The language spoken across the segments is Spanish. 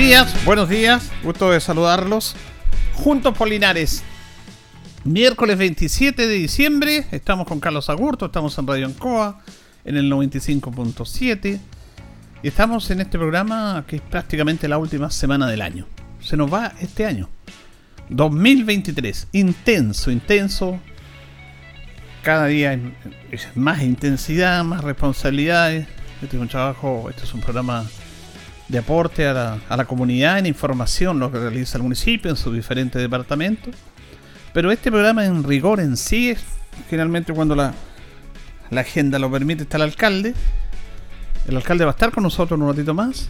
Días, buenos días, gusto de saludarlos. Juntos por Linares, miércoles 27 de diciembre, estamos con Carlos Agurto, estamos en Radio Ancoa, en el 95.7, y estamos en este programa que es prácticamente la última semana del año. Se nos va este año, 2023, intenso, intenso, cada día es más intensidad, más responsabilidades. Este es un trabajo, este es un programa de aporte a la, a la, comunidad en información, lo que realiza el municipio en sus diferentes departamentos. Pero este programa en rigor en sí es generalmente cuando la, la agenda lo permite está el alcalde. El alcalde va a estar con nosotros un ratito más.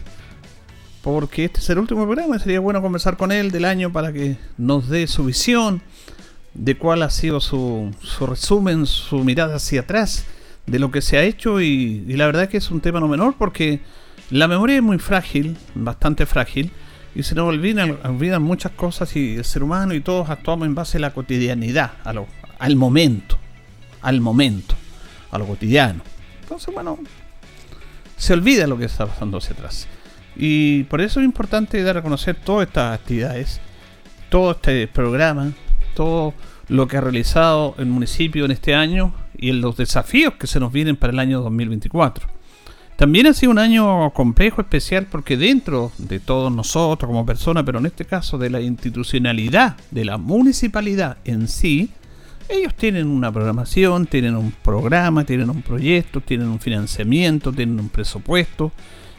Porque este es el último programa y sería bueno conversar con él del año para que nos dé su visión de cuál ha sido su, su resumen, su mirada hacia atrás de lo que se ha hecho y, y la verdad es que es un tema no menor porque la memoria es muy frágil, bastante frágil, y se nos olvidan, muchas cosas y el ser humano y todos actuamos en base a la cotidianidad, a lo, al momento, al momento, a lo cotidiano. Entonces, bueno, se olvida lo que está pasando hacia atrás. Y por eso es importante dar a conocer todas estas actividades, todo este programa, todo lo que ha realizado el municipio en este año y los desafíos que se nos vienen para el año 2024. También ha sido un año complejo, especial, porque dentro de todos nosotros como personas, pero en este caso de la institucionalidad de la municipalidad en sí, ellos tienen una programación, tienen un programa, tienen un proyecto, tienen un financiamiento, tienen un presupuesto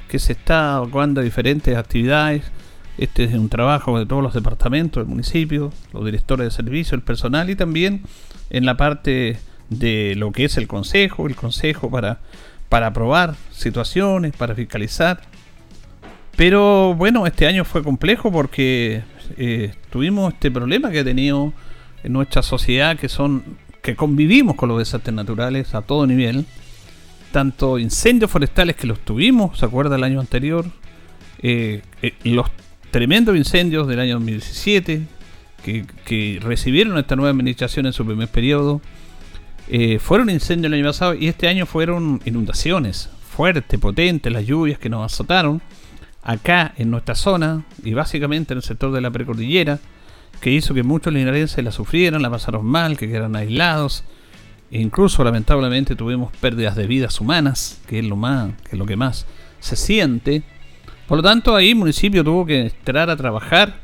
que se está adecuando a diferentes actividades. Este es un trabajo de todos los departamentos del municipio, los directores de servicio, el personal y también en la parte de lo que es el consejo, el consejo para para aprobar situaciones, para fiscalizar. Pero bueno, este año fue complejo porque eh, tuvimos este problema que ha tenido en nuestra sociedad, que son que convivimos con los desastres naturales a todo nivel, tanto incendios forestales que los tuvimos, ¿se acuerda el año anterior? Eh, eh, los tremendos incendios del año 2017 que, que recibieron esta nueva administración en su primer periodo eh, fueron incendios el año pasado y este año fueron inundaciones fuertes, potentes, las lluvias que nos azotaron acá en nuestra zona y básicamente en el sector de la precordillera, que hizo que muchos linarenses la sufrieran, la pasaron mal, que quedaran aislados. E incluso lamentablemente tuvimos pérdidas de vidas humanas, que es lo más, que es lo que más se siente. Por lo tanto, ahí el municipio tuvo que entrar a trabajar,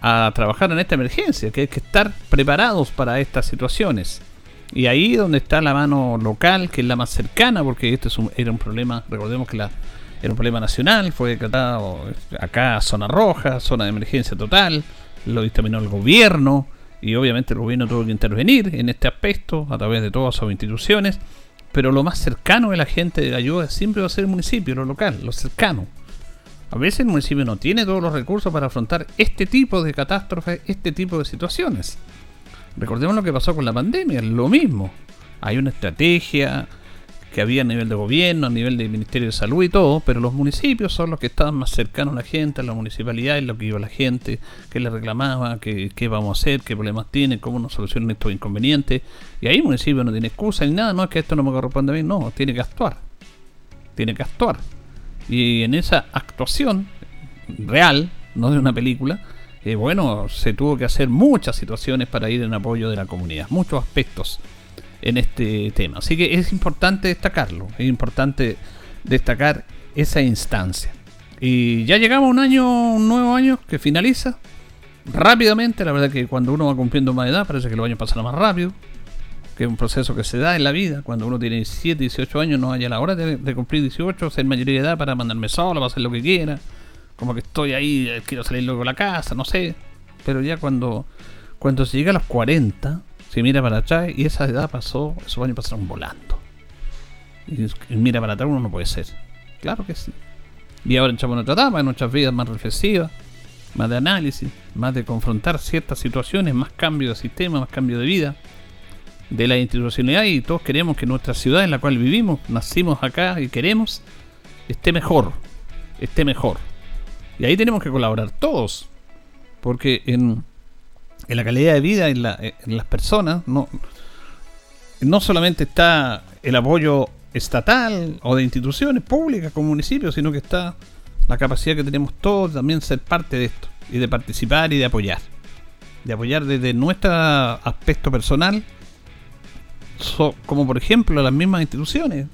a trabajar en esta emergencia, que hay que estar preparados para estas situaciones. Y ahí donde está la mano local, que es la más cercana, porque este es un, era un problema, recordemos que la, era un problema nacional, fue decretado acá zona roja, zona de emergencia total, lo dictaminó el gobierno y obviamente el gobierno tuvo que intervenir en este aspecto a través de todas sus instituciones, pero lo más cercano de la gente de ayuda siempre va a ser el municipio, lo local, lo cercano. A veces el municipio no tiene todos los recursos para afrontar este tipo de catástrofes, este tipo de situaciones. Recordemos lo que pasó con la pandemia, lo mismo. Hay una estrategia que había a nivel de gobierno, a nivel del Ministerio de Salud y todo, pero los municipios son los que estaban más cercanos a la gente, a la municipalidad, es lo que iba la gente, qué le reclamaba, qué, qué vamos a hacer, qué problemas tiene, cómo nos solucionan estos inconvenientes. Y ahí el municipio no tiene excusa ni nada, no es que esto no me corresponde a mí, no, tiene que actuar. Tiene que actuar. Y en esa actuación real, no de una película, eh, bueno, se tuvo que hacer muchas situaciones para ir en apoyo de la comunidad, muchos aspectos en este tema. Así que es importante destacarlo, es importante destacar esa instancia. Y ya llegamos a un año, un nuevo año que finaliza rápidamente. La verdad que cuando uno va cumpliendo más edad, parece que los años pasan más rápido. Que es un proceso que se da en la vida. Cuando uno tiene 17, 18 años, no haya la hora de, de cumplir 18, ser mayoría de edad para mandarme solo, para hacer lo que quiera como que estoy ahí, eh, quiero salir luego de la casa, no sé. Pero ya cuando, cuando se llega a los 40, se mira para atrás y esa edad pasó, esos años pasaron volando. Y, mira para atrás uno no puede ser. Claro que sí. Y ahora echamos otra etapa en nuestras vidas más reflexivas, más de análisis, más de confrontar ciertas situaciones, más cambio de sistema, más cambio de vida, de la institucionalidad y todos queremos que nuestra ciudad en la cual vivimos, nacimos acá y queremos, esté mejor, esté mejor. Y ahí tenemos que colaborar todos, porque en, en la calidad de vida en, la, en las personas no, no solamente está el apoyo estatal o de instituciones públicas como municipios, sino que está la capacidad que tenemos todos también ser parte de esto y de participar y de apoyar. De apoyar desde nuestro aspecto personal, como por ejemplo las mismas instituciones.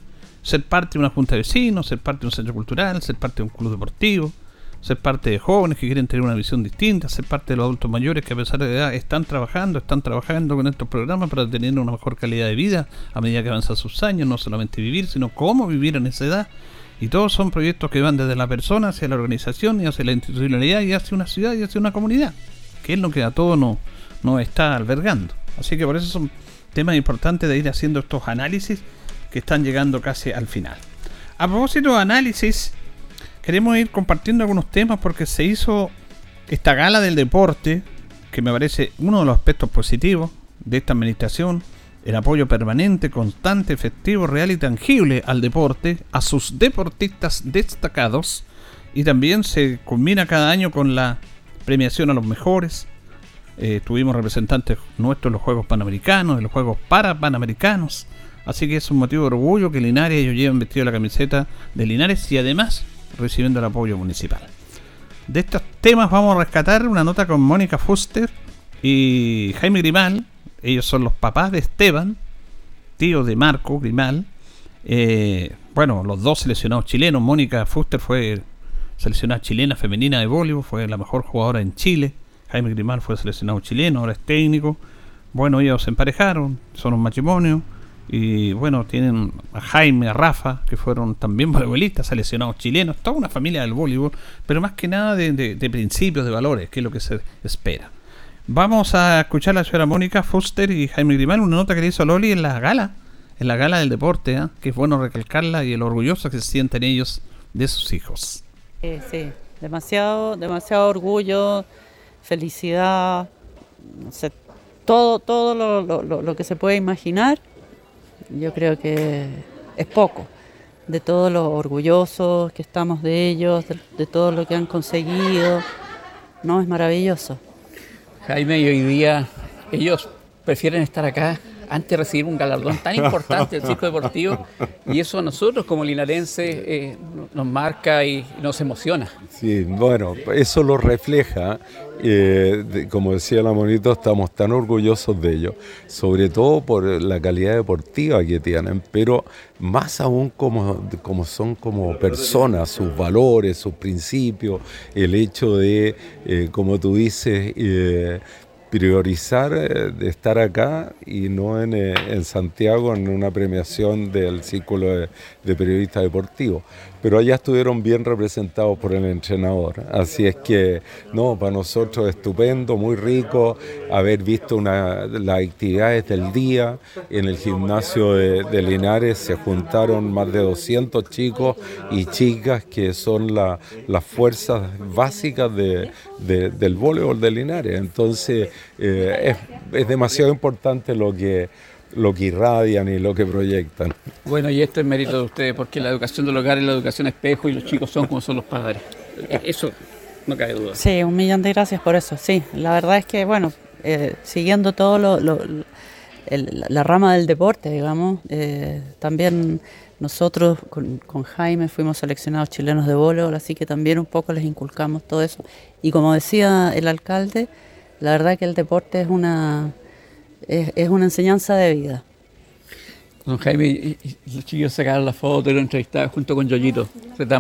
Ser parte de una junta de vecinos, ser parte de un centro cultural, ser parte de un club deportivo, ser parte de jóvenes que quieren tener una visión distinta, ser parte de los adultos mayores que a pesar de edad están trabajando, están trabajando con estos programas para tener una mejor calidad de vida a medida que avanzan sus años, no solamente vivir, sino cómo vivir en esa edad. Y todos son proyectos que van desde la persona hacia la organización y hacia la institucionalidad y hacia una ciudad y hacia una comunidad, que es lo que a todo no, no está albergando. Así que por eso son temas importantes de ir haciendo estos análisis que están llegando casi al final. A propósito de análisis, queremos ir compartiendo algunos temas porque se hizo esta gala del deporte, que me parece uno de los aspectos positivos de esta administración, el apoyo permanente, constante, efectivo, real y tangible al deporte, a sus deportistas destacados, y también se culmina cada año con la premiación a los mejores. Eh, tuvimos representantes nuestros en los Juegos Panamericanos, en los Juegos Parapanamericanos. Así que es un motivo de orgullo que Linares ellos lleven vestido la camiseta de Linares y además recibiendo el apoyo municipal. De estos temas vamos a rescatar una nota con Mónica Fuster y Jaime Grimal. Ellos son los papás de Esteban, tío de Marco Grimal. Eh, bueno, los dos seleccionados chilenos. Mónica Fuster fue seleccionada chilena femenina de voleibol, fue la mejor jugadora en Chile. Jaime Grimal fue seleccionado chileno, ahora es técnico. Bueno, ellos se emparejaron, son un matrimonio. Y bueno, tienen a Jaime, a Rafa, que fueron también voleibolistas, seleccionados chilenos, toda una familia del voleibol, pero más que nada de, principios, de valores, que es lo que se espera. Vamos a escuchar a la señora Mónica Foster y Jaime Grimal, una nota que le hizo Loli en la gala, en la gala del deporte, ¿eh? que es bueno recalcarla y el orgulloso que se sienten ellos de sus hijos. sí, demasiado, demasiado orgullo, felicidad, todo, todo lo, lo que se puede imaginar yo creo que es poco de todo lo orgullosos que estamos de ellos, de, todo lo que han conseguido. No, es maravilloso. Jaime, y hoy día ellos prefieren estar acá antes de recibir un galardón tan importante del circo deportivo y eso a nosotros como linarenses eh, nos marca y nos emociona. Sí, bueno, eso lo refleja, eh, como decía la Monito, estamos tan orgullosos de ellos, sobre todo por la calidad deportiva que tienen, pero más aún como, como son como personas, sus valores, sus principios, el hecho de, eh, como tú dices, priorizar eh, de estar acá y no en, eh, en, Santiago en una premiación del Círculo de, de Periodistas Deportivos pero allá estuvieron bien representados por el entrenador. Así es que, no, para nosotros estupendo, muy rico haber visto una, las actividades del día. En el gimnasio de, Linares se juntaron más de 200 chicos y chicas que son las fuerzas básicas de, del voleibol de Linares. Entonces, eh, es demasiado importante lo que lo que irradian y lo que proyectan. Bueno, y esto es mérito de ustedes, porque la educación del hogar es la educación espejo y los chicos son como son los padres. Eso no cabe duda. Sí, un millón de gracias por eso. Sí, la verdad es que, bueno, eh, siguiendo todo lo, la rama del deporte, digamos, eh, también nosotros con, con, Jaime fuimos seleccionados chilenos de voleibol, así que también un poco les inculcamos todo eso. Y como decía el alcalde, la verdad que el deporte es una es, es una enseñanza de vida. Don Jaime, y, los chicos sacaron la foto y lo entrevistaban junto con Yoyito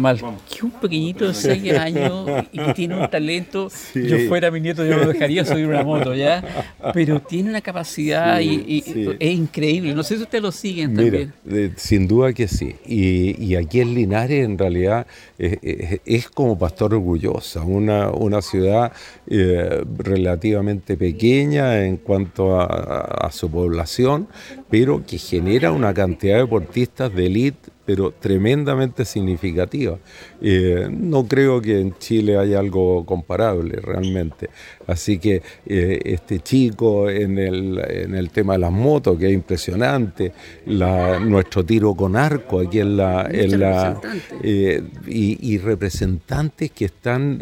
mal. Que un pequeñito de 6 años y que tiene un talento. Yo fuera mi nieto, yo lo dejaría subir una moto, ¿ya? Pero tiene una capacidad y, es increíble. No sé si ustedes lo siguen también. sin duda que sí. Y, aquí en Linares, en realidad, es, como Pastor Orgullosa, una, una ciudad eh, relativamente pequeña en cuanto a, a su población, pero que genera una cantidad de deportistas de élite pero tremendamente significativa. Eh, no creo que en Chile haya algo comparable realmente. Así que eh, este chico en el, en el, tema de las motos, que es impresionante, nuestro tiro con arco aquí en la... En la eh, y, y, representantes que están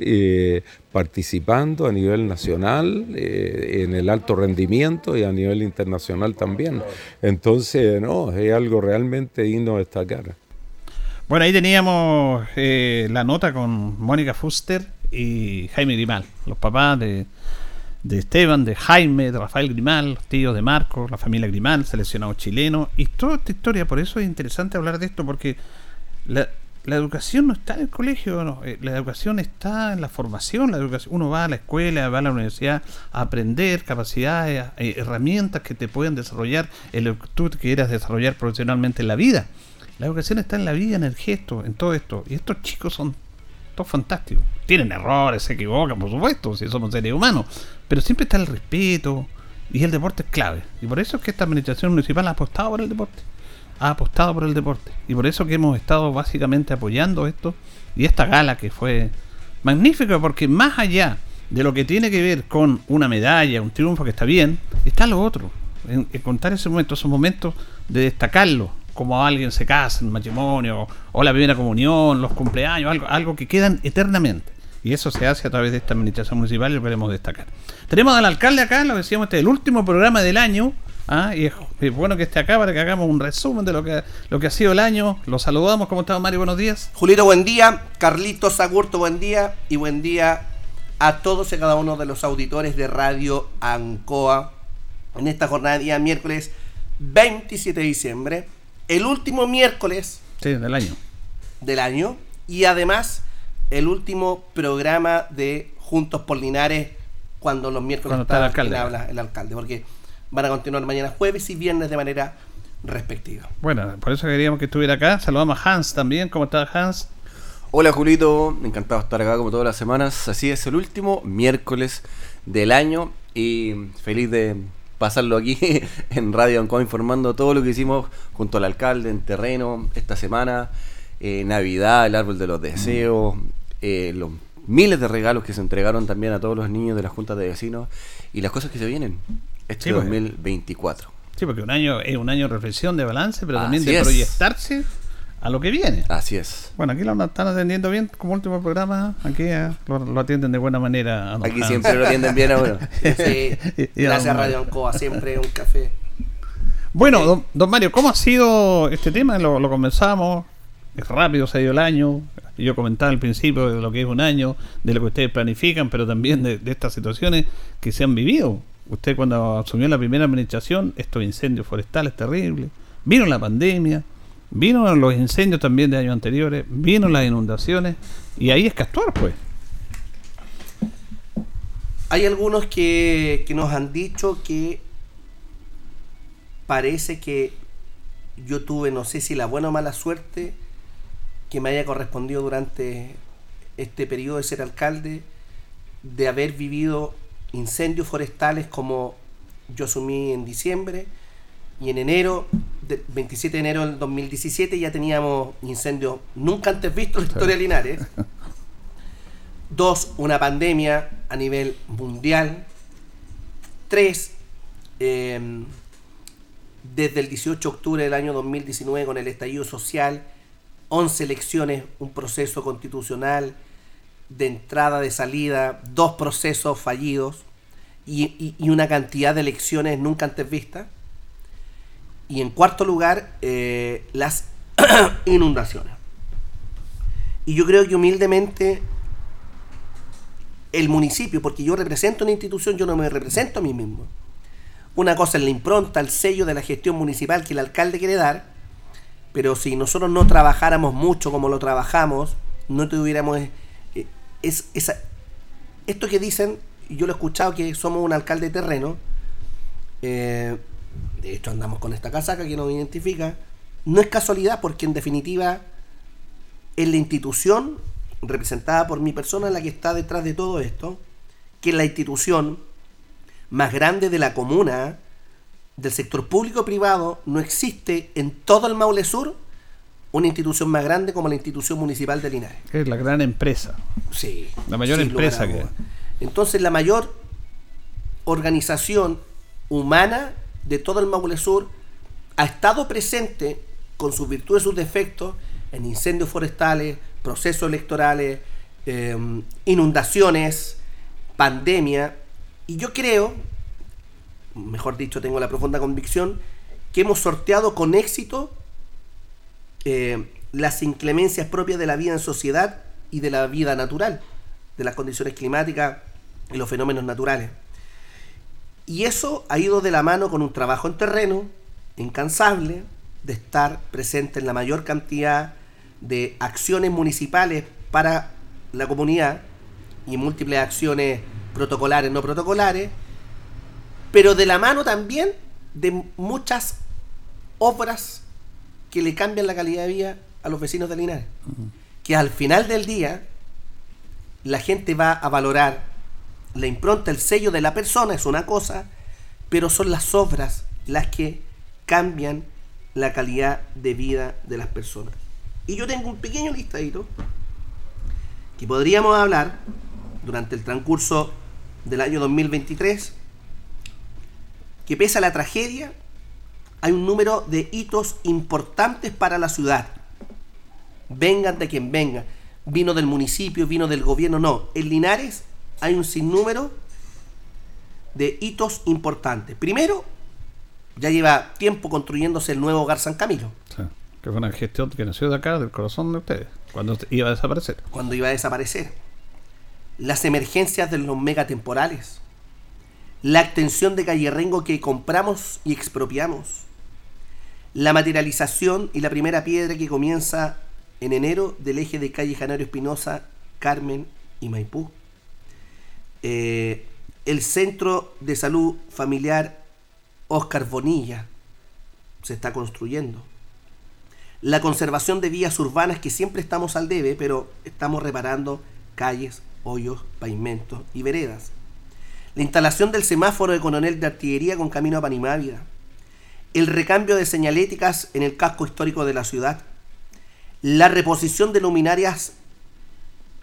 participando a nivel nacional, en el alto rendimiento y a nivel internacional también. Entonces, no, es algo realmente digno de destacar. Bueno, ahí teníamos eh, la nota con Mónica Fuster y Jaime Grimal, los papás de, Esteban, de Jaime, de Rafael Grimal, los tíos de Marco, la familia Grimal, seleccionado chileno, y toda esta historia, por eso es interesante hablar de esto, porque la, educación no está en el colegio, eh, la educación está en la formación, la educación, uno va a la escuela, va a la universidad a aprender capacidades, eh, herramientas que te pueden desarrollar en lo que tú quieras desarrollar profesionalmente en la vida. La educación está en la vida, en el gesto, en todo esto. Y estos chicos son todos fantásticos. Tienen errores, se equivocan, por supuesto, si somos seres humanos. Pero siempre está el respeto y el deporte es clave. Y por eso es que esta administración municipal ha apostado por el deporte. Ha apostado por el deporte. Y por eso que hemos estado básicamente apoyando esto. Y esta gala que fue magnífica, porque más allá de lo que tiene que ver con una medalla, un triunfo que está bien, está lo otro. En, contar ese momento, esos momentos de destacarlo, como alguien se casa en matrimonio, o la primera comunión, los cumpleaños, algo, algo que quedan eternamente. Y eso se hace a través de esta administración municipal y lo queremos destacar. Tenemos al alcalde acá, lo decíamos, este es el último programa del año. ¿ah? Y es, bueno que esté acá para que hagamos un resumen de lo que, lo que ha sido el año. Los saludamos. ¿Cómo está Mario? Buenos días. Julito, buen día. Carlitos Agurto, buen día. Y buen día a todos y cada uno de los auditores de Radio Ancoa en esta jornada día miércoles 27 de diciembre el último miércoles del año. Del año. Y además, el último programa de Juntos por Linares cuando los miércoles está, el alcalde. habla el alcalde. Porque van a continuar mañana jueves y viernes de manera respectiva. Bueno, por eso queríamos que estuviera acá. Saludamos a Hans también. ¿Cómo está Hans? Hola Julito, encantado de estar acá como todas las semanas. Así es, el último miércoles del año y feliz de pasarlo aquí en Radio Ancoa informando todo lo que hicimos junto al alcalde en terreno esta semana, eh, Navidad, el árbol de los deseos, eh, los miles de regalos que se entregaron también a todos los niños de las juntas de vecinos y las cosas que se vienen este 2024. Pues. Sí, porque un año es un año de reflexión, de balance, pero también de proyectarse a lo que viene. Así es. Bueno, aquí lo están atendiendo bien como último programa. Aquí eh, lo, atienden de buena manera. Aquí siempre lo atienden bien ahora. Sí, gracias a Radio Ancoa, siempre un café. Bueno, don, Mario, ¿cómo ha sido este tema? Lo, lo comenzamos, es rápido, se ha ido el año. Yo comentaba al principio de lo que es un año, de lo que ustedes planifican, pero también de, de estas situaciones que se han vivido. Usted cuando asumió la primera administración, estos incendios forestales terribles, vino la pandemia, Vino los incendios también de años anteriores, vino las inundaciones y ahí es que actuar, pues. Hay algunos que, que nos han dicho que parece que yo tuve, no sé si la buena o mala suerte que me haya correspondido durante este periodo de ser alcalde, de haber vivido incendios forestales como yo asumí en diciembre y en enero 27 de enero del 2017 ya teníamos incendios nunca antes vistos en la historia de Linares. Dos, una pandemia a nivel mundial. Tres, em, desde el 18 de octubre del año 2019 con el estallido social, 11 elecciones, un proceso constitucional de entrada, de salida, dos procesos fallidos y una cantidad de elecciones nunca antes vistas y en cuarto lugar, eh, las inundaciones. Y yo creo que humildemente el municipio, porque yo represento una institución, yo no me represento a mí mismo. Una cosa es la impronta, el sello de la gestión municipal que el alcalde quiere dar, pero si nosotros no trabajáramos mucho como lo trabajamos, no tuviéramos eh, es, esto que dicen, yo lo he escuchado que somos un alcalde de terreno, eh, de hecho andamos con esta casaca que nos identifica, no es casualidad porque en definitiva es la institución representada por mi persona la que está detrás de todo esto, que es la institución más grande de la comuna, del sector público privado, no existe en todo el Maule Sur una institución más grande como la institución municipal de Linares. Es la gran empresa. Sí. La mayor empresa que. Entonces, la mayor organización humana de todo el Maule Sur ha estado presente con sus virtudes y sus defectos en incendios forestales, procesos electorales, eh, inundaciones, pandemia. Y yo creo, mejor dicho, tengo la profunda convicción, que hemos sorteado con éxito eh, las inclemencias propias de la vida en sociedad y de la vida natural, de las condiciones climáticas y los fenómenos naturales. Y eso ha ido de la mano con un trabajo en terreno, incansable, de estar presente en la mayor cantidad de acciones municipales para la comunidad y múltiples acciones protocolares, no protocolares, pero de la mano también de muchas obras que le cambian la calidad de vida a los vecinos de Linares. Que al final del día la gente va a valorar la impronta, el sello de la persona es una cosa, pero son las obras las que cambian la calidad de vida de las personas. Y yo tengo un pequeño listadito que podríamos hablar durante el transcurso del año 2023, que pese a la tragedia, hay un número de hitos importantes para la ciudad. Vengan de quien venga, vino del municipio, vino del gobierno, no. En Linares hay un sinnúmero de hitos importantes. Primero, ya lleva tiempo construyéndose el nuevo hogar San Camilo, Sí, que fue una gestión que nació de acá, del corazón de ustedes, cuando iba a desaparecer. cuando iba a desaparecer. Las emergencias de los megatemporales. La extensión de Calle Rengo que compramos y expropiamos. La materialización y la primera piedra que comienza en enero del eje de calle Janario Espinosa, Carmen y Maipú. Eh, el Centro de Salud Familiar Oscar Bonilla se está construyendo. La conservación de vías urbanas que siempre estamos al debe, pero estamos reparando calles, hoyos, pavimentos y veredas. La instalación del semáforo de coronel de artillería con camino a Panimávida. El recambio de señaléticas en el casco histórico de la ciudad. La reposición de luminarias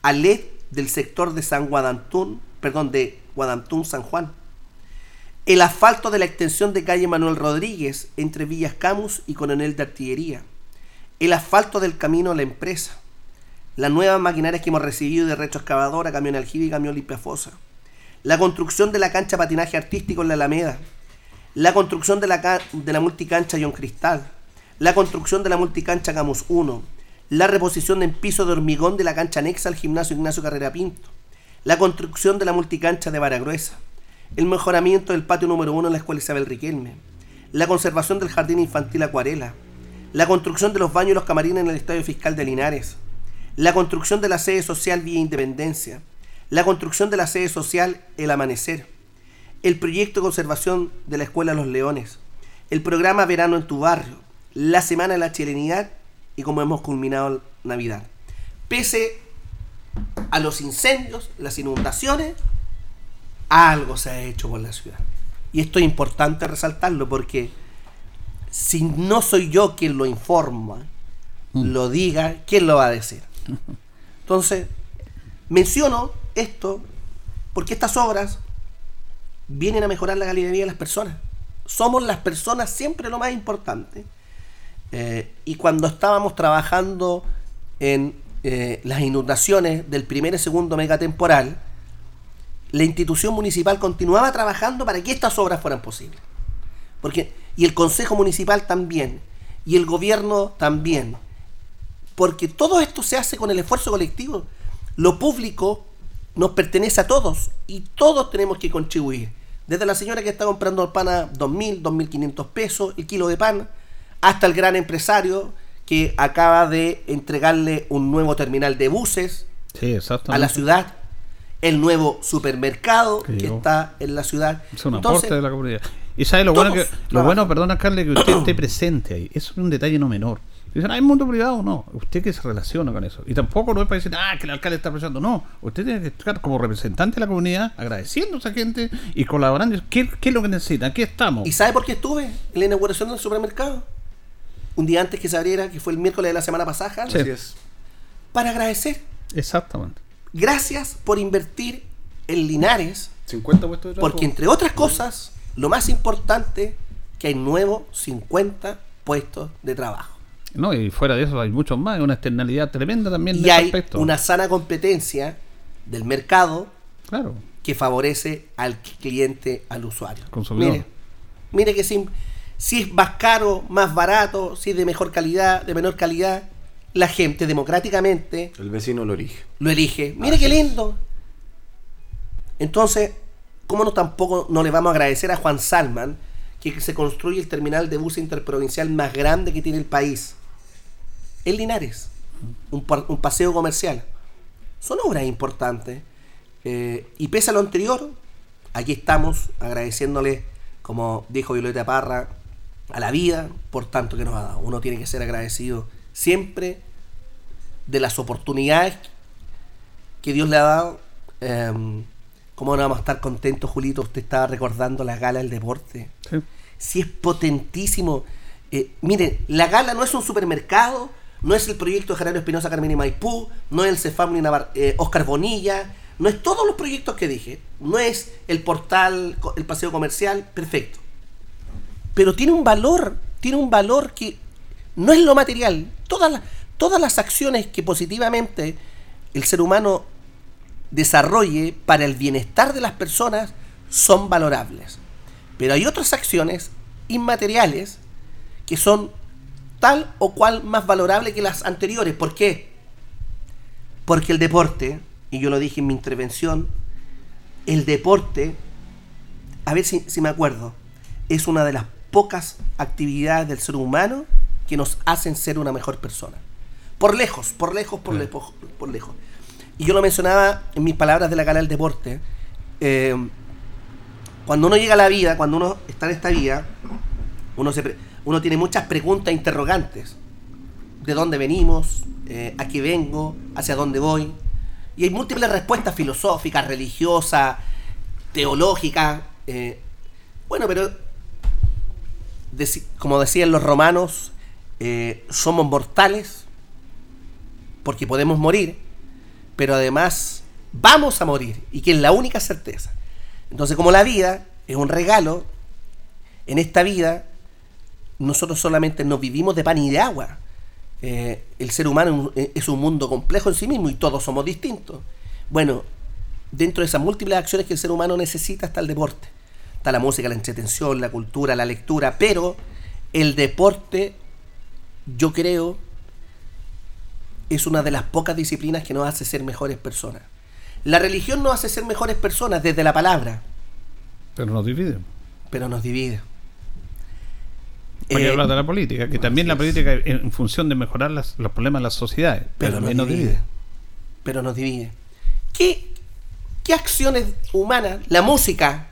a LED del sector de San Guadantún, perdón, de Guadantún San Juan. El asfalto de la extensión de calle Manuel Rodríguez entre Villas Camus y Coronel de Artillería. El asfalto del camino a la empresa. Las nuevas maquinarias que hemos recibido de retroexcavadora, camión aljibe y camión limpiafosa. La construcción de la cancha patinaje artístico en la Alameda. La construcción de la, de la multicancha John Cristal. La construcción de la multicancha Camus 1. La reposición en piso de hormigón de la cancha anexa al gimnasio Ignacio Carrera Pinto. La construcción de la multicancha de Baragruesa. El mejoramiento del patio número 1 en la escuela Isabel Riquelme. La conservación del jardín infantil Acuarela. La construcción de los baños y los camarines en el Estadio Fiscal de Linares. La construcción de la sede social Vía Independencia. La construcción de la sede social El Amanecer. El proyecto de conservación de la Escuela Los Leones. El programa Verano en tu Barrio. La Semana de la Chilenidad y como hemos culminado Navidad. Pese a los incendios, las inundaciones, algo se ha hecho por la ciudad. Y esto es importante resaltarlo porque si no soy yo quien lo informa, lo diga, ¿quién lo va a decir? Entonces, menciono esto porque estas obras vienen a mejorar la calidad de vida de las personas. Somos las personas siempre lo más importante. Eh, y cuando estábamos trabajando en eh, las inundaciones del primer y segundo megatemporal, la institución municipal continuaba trabajando para que estas obras fueran posibles. Porque, y el Consejo Municipal también, y el gobierno también. Porque todo esto se hace con el esfuerzo colectivo. Lo público nos pertenece a todos y todos tenemos que contribuir. Desde la señora que está comprando el pan a 2.000, 2.500 pesos el kilo de pan, hasta el gran empresario que acaba de entregarle un nuevo terminal de buses Sí, a la ciudad, el nuevo supermercado Que que llegó. está en la ciudad. Es un Entonces, aporte de la comunidad. Y sabe lo bueno que lo bueno, perdona Carle, que usted esté presente ahí. Eso es un detalle no menor. Dicen, hay mundo privado, no. Usted que se relaciona con eso. Y tampoco no es para decir, ah, que el alcalde está presionando. No. Usted tiene que estar como representante de la comunidad, agradeciendo a esa gente y colaborando. ¿Qué, qué es lo que necesita? Aquí estamos. ¿Y sabe por qué estuve en la inauguración del supermercado? Un día antes que se abriera, que fue el miércoles de la semana pasada, Sí. Así es. para agradecer. Exactamente. Gracias por invertir en Linares, 50 puestos de trabajo. porque entre otras cosas, lo más importante, que hay nuevos 50 puestos de trabajo. No, y fuera de eso hay muchos más, hay una externalidad tremenda también Y hay aspecto. una sana competencia del mercado Claro. que favorece al cliente, al usuario. Consumidor. Mire, mire que si, si es más caro, más barato, si es de mejor calidad, de menor calidad, la gente democráticamente El vecino lo elige. lo elige. Mire qué lindo. Entonces, ¿cómo no tampoco no le vamos a agradecer a Juan Salman que se construye el terminal de bus interprovincial más grande que tiene el país? En Linares. Un, paseo comercial. Son obras importantes. Eh, y pese a lo anterior, aquí estamos agradeciéndole, como dijo Violeta Parra, a la vida por tanto que nos ha dado. Uno tiene que ser agradecido siempre de las oportunidades que Dios le ha dado. Em, ¿Cómo no vamos a estar contentos, Julito? Usted estaba recordando la gala del deporte. Sí. Si es potentísimo. Eh, miren, la gala no es un supermercado, no es el proyecto de Gerardo Espinosa Carmen y Maipú, no es el Cefam Navar- eh, Oscar Bonilla, no es todos los proyectos que dije, no es el portal, el paseo comercial, perfecto. Pero tiene un valor, tiene un valor que no es lo material. Todas las, todas las acciones que positivamente el ser humano desarrolle para el bienestar de las personas son valorables. Pero hay otras acciones inmateriales que son tal o cual más valorables que las anteriores. ¿Por qué? Porque el deporte, y yo lo dije en mi intervención, el deporte, a ver si, si me acuerdo, es una de las pocas actividades del ser humano que nos hacen ser una mejor persona. Por lejos, por lejos, por lejos, por lejos. Y yo lo mencionaba en mis palabras de la gala del deporte. eh, cuando uno llega a la vida, cuando uno está en esta vida, uno, se uno tiene muchas preguntas interrogantes. ¿De dónde venimos? Eh, ¿A qué vengo? ¿Hacia dónde voy? Y hay múltiples respuestas filosóficas, religiosas, teológicas. eh, bueno, pero como decían los romanos, eh, somos mortales porque podemos morir, pero además vamos a morir y que es la única certeza. Entonces, como la vida es un regalo, en esta vida nosotros solamente nos vivimos de pan y de agua. Eh, el ser humano es un- es un mundo complejo en sí mismo y todos somos distintos. Bueno, dentro de esas múltiples acciones que el ser humano necesita está el deporte. Está la música, la entretención, la cultura, la lectura, pero el deporte, yo creo, es una de las pocas disciplinas que nos hace ser mejores personas. La religión nos hace ser mejores personas desde la palabra, Pero nos divide. pero nos divide. Para Eh, hablar de la política, que también la política en función de mejorar las- los problemas de las sociedades, pero, pero nos divide. divide. Pero nos divide. ¿Qué, qué acciones humanas, la música.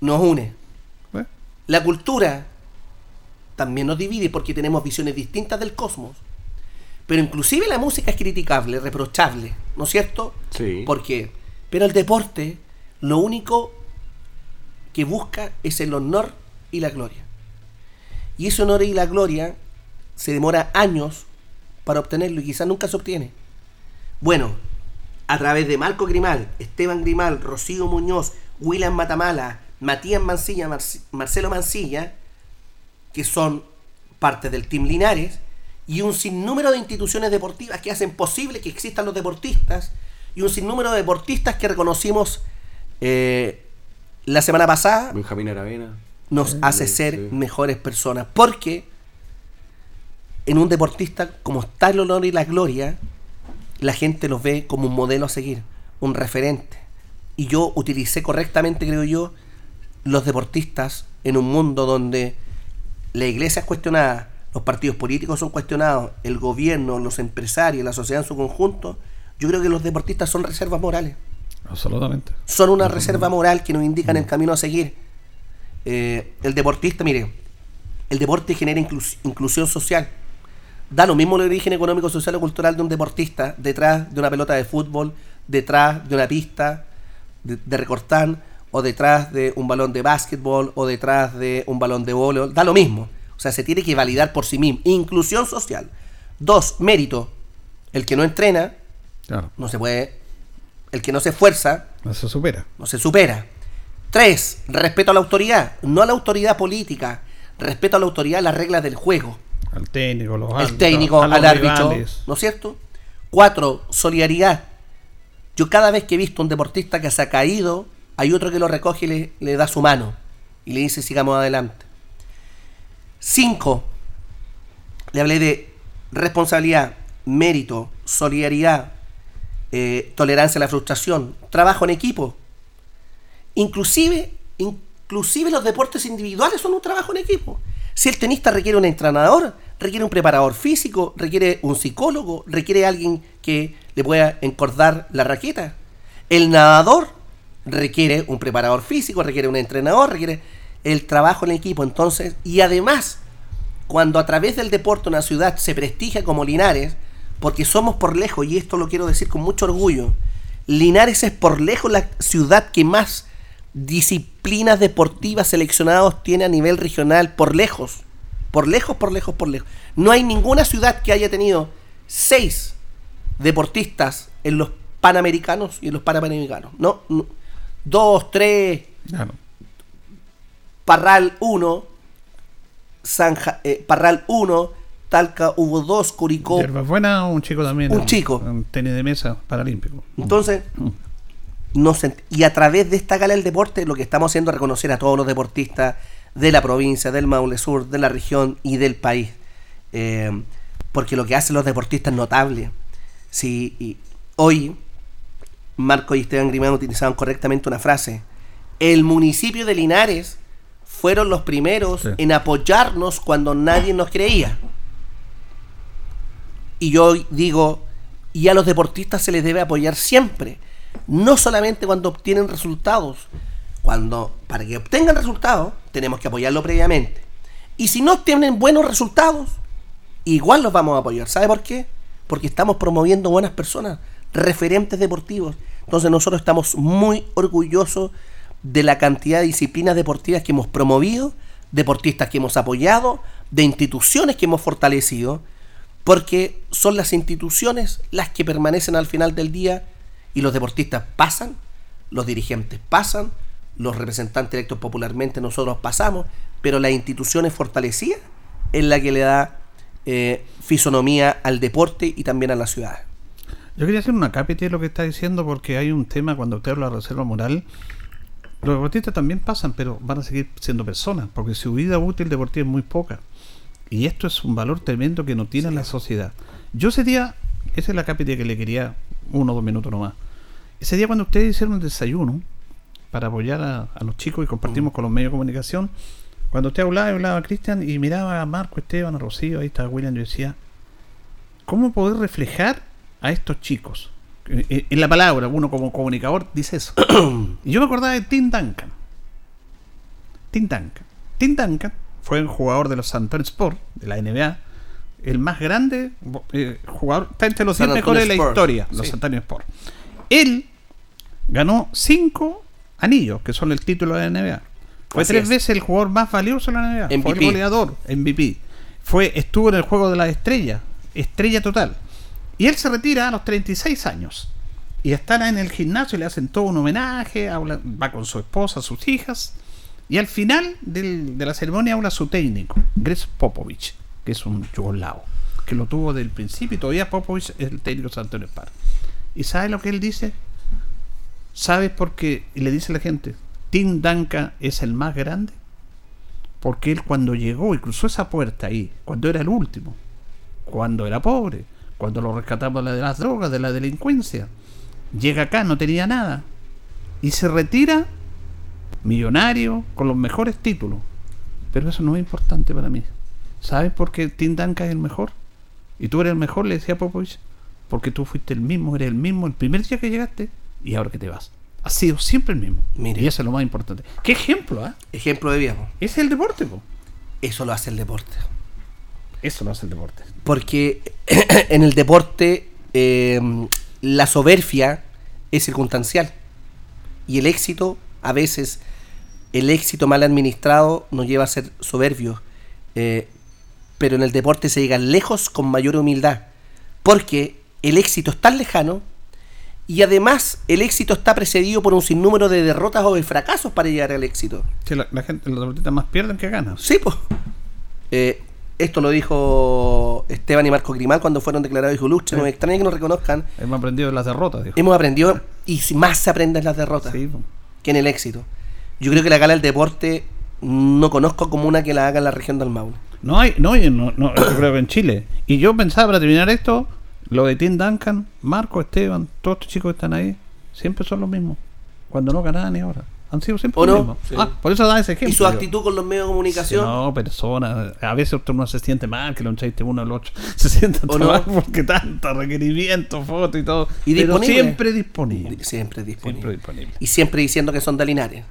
Nos une? ¿Eh? La cultura también nos divide porque tenemos visiones distintas del cosmos. Pero inclusive la música es criticable, reprochable, ¿no es cierto? Sí. ¿Por qué? Pero el deporte, lo único que busca es el honor y la gloria. Y ese honor y la gloria se demora años para obtenerlo y quizás nunca se obtiene. Bueno, a través de Marco Grimal, Esteban Grimal, Rocío Muñoz, William Matamala, Matías Mancilla, Marci- Marcelo Mancilla, que son parte del Team Linares, y un sinnúmero de instituciones deportivas que hacen posible que existan los deportistas, y un sinnúmero de deportistas que reconocimos eh, la semana pasada, Benjamín Aravena. nos hace ser sí. mejores personas. Porque en un deportista, como está el honor y la gloria, la gente los ve como un modelo a seguir, un referente. Y yo utilicé correctamente, creo yo, los deportistas en un mundo donde la iglesia es cuestionada, los partidos políticos son cuestionados, el gobierno, los empresarios, la sociedad en su conjunto. Yo creo que los deportistas son reservas morales Absolutamente. son una reserva moral que nos indican el camino a seguir. Eh, el deportista, mire, el deporte genera inclus- inclusión social. Da lo mismo el origen económico, social o cultural de un deportista detrás de una pelota de fútbol, detrás de una pista de, de recortán, o detrás de un balón de básquetbol, o detrás de un balón de voleibol. Da lo mismo. O sea, se tiene que validar por sí mismo. Inclusión social. Dos, mérito. El que no entrena, Claro. no se puede. El que no se esfuerza, No se supera. no se supera. Tres, respeto a la autoridad. No a la autoridad política. Respeto a la autoridad, las reglas del juego. Al técnico, los El árbitros, técnico, a los al árbitro. rivales. ¿No es cierto? Cuatro, solidaridad. Yo cada vez que he visto un deportista que se ha caído, hay otro que lo recoge y le, da su mano. Y le dice, sigamos adelante. Cinco, le hablé de responsabilidad, mérito, solidaridad, eh, tolerancia a la frustración, trabajo en equipo. Inclusive, inclusive los deportes individuales son un trabajo en equipo. Si el tenista requiere un entrenador, requiere un preparador físico, requiere un psicólogo, requiere alguien que le pueda encordar la raqueta. El nadador requiere un preparador físico, requiere un entrenador, requiere el trabajo en equipo. Entonces, y además, cuando a través del deporte una ciudad se prestigia como Linares, porque somos por lejos, y esto lo quiero decir con mucho orgullo, Linares es por lejos la ciudad que más disciplinas deportivas seleccionados tiene a nivel regional, por lejos, por lejos, por lejos, por lejos. No hay ninguna ciudad que haya tenido seis deportistas en los panamericanos y en los panamericanos. No, no. Dos, tres, Claro. Parral 1, Zanja- eh, Parral 1, Talca hubo dos, Curicó. Buena, un chico también. Un chico. Un tenis de mesa paralímpico. Entonces, no se y a través de esta gala del deporte, lo que estamos haciendo es reconocer a todos los deportistas de la provincia, del Maule Sur, de la región y del país. Eh, porque lo que hacen los deportistas es notable. Si y hoy Marco y Esteban Grimán utilizaban correctamente una frase. El municipio de Linares fueron los primeros Sí. en apoyarnos cuando nadie nos creía. Y yo digo, y a los deportistas se les debe apoyar siempre, no solamente cuando obtienen resultados. Cuando para que obtengan resultados tenemos que apoyarlo previamente. Y si no obtienen buenos resultados, igual los vamos a apoyar. ¿Sabe por qué? Porque estamos promoviendo buenas personas, referentes deportivos. Entonces nosotros estamos muy orgullosos de la cantidad de disciplinas deportivas que hemos promovido, deportistas que hemos apoyado, de instituciones que hemos fortalecido, porque son las instituciones las que permanecen al final del día y los deportistas pasan, los dirigentes pasan, los representantes electos popularmente nosotros pasamos, pero las instituciones fortalecidas es la que le da eh, fisonomía al deporte y también a la ciudad. Yo quería hacer una cápita de lo que está diciendo porque hay un tema cuando usted habla de reserva moral. Los deportistas también pasan, pero van a seguir siendo personas porque su vida útil deportiva es muy poca. Y esto es un valor tremendo que no tiene la sociedad. Yo ese día, esa es la cápita que le quería, uno o dos minutos nomás. Ese día cuando ustedes hicieron un desayuno para apoyar a, a los chicos y compartimos con los medios de comunicación, cuando usted hablaba, hablaba a Cristian y miraba a Marco, Esteban, a Rocío, ahí estaba William, yo decía, ¿cómo poder reflejar a estos chicos? Eh, eh, En la palabra, uno como comunicador dice eso. y yo me acordaba de Tim Duncan. Tim Duncan. Tim Duncan fue un jugador de los San Antonio Sport, de la NBA, el más grande eh, jugador, está entre los San 10 mejores de la historia, los sí. San Antonio Sport. Él ganó cinco anillos, que son el título de la NBA. Fue Así tres es. veces el jugador más valioso de la NBA. Fue el MVP. goleador, MVP. Fue, estuvo en el juego de la estrella, estrella total. Y él se retira a los 36 años. Y están en el gimnasio, le hacen todo un homenaje, habla- va con su esposa, sus hijas. Y al final del- de la ceremonia habla su técnico, Gres Popovich, que es un yugoslavo, que lo tuvo desde el principio y todavía Popovich es el técnico de San Antonio Spar. ¿Y sabe lo que él dice? ¿Sabes por qué? Y le dice a la gente, Tim Duncan es el más grande. Porque él cuando llegó y cruzó esa puerta ahí, cuando era el último, cuando era pobre, cuando lo rescatamos de las drogas, de la delincuencia, llega acá, no tenía nada. Y se retira millonario, con los mejores títulos. Pero eso no es importante para mí. ¿Sabes por qué Tim Duncan es el mejor? Y tú eres el mejor, le decía Popovich, porque tú fuiste el mismo, eres el mismo el primer día que llegaste y ahora que te vas. Has sido siempre el mismo. Mire. Y eso es lo más importante. ¿Qué ejemplo, ah? Ejemplo de viejo. Ese es el deporte, po. Eso lo hace el deporte. Eso lo hace el deporte. Porque en el deporte eh, la soberbia es circunstancial. Y el éxito, a veces, el éxito mal administrado nos lleva a ser soberbios. Eh, pero en el deporte se llega lejos con mayor humildad. Porque el éxito es tan lejano y además el éxito está precedido por un sinnúmero de derrotas o de fracasos para llegar al éxito. Sí, la, la gente, los deportistas más pierden que ganan. Sí, pues. Eh, esto lo dijo Esteban y Marco Grimal cuando fueron declarados hijos lucha. No me extraña que nos reconozcan. Hemos aprendido de las derrotas, dijo. Hemos aprendido y más se aprende en las derrotas Sí, que en el éxito. Yo creo que la gala del deporte no conozco como una que la haga en la región del Maule. No hay, no, hay- no, no, yo creo que en Chile. Y yo pensaba para terminar esto, lo de Tim Duncan, Marco, Esteban, todos estos chicos que están ahí, siempre son los mismos. Cuando no ganaban y ahora. Han sido siempre ¿O los no? mismos. Ah, por eso da ese ejemplo. Y su actitud con los medios de comunicación. No, personas. A veces uno se siente mal que lo entreviste uno al otro. Se siente ¿O no? mal porque tanto requerimiento, foto y todo. Y pero disponible. siempre disponible. Siempre disponible. Siempre disponible. Y siempre diciendo que son de Linares.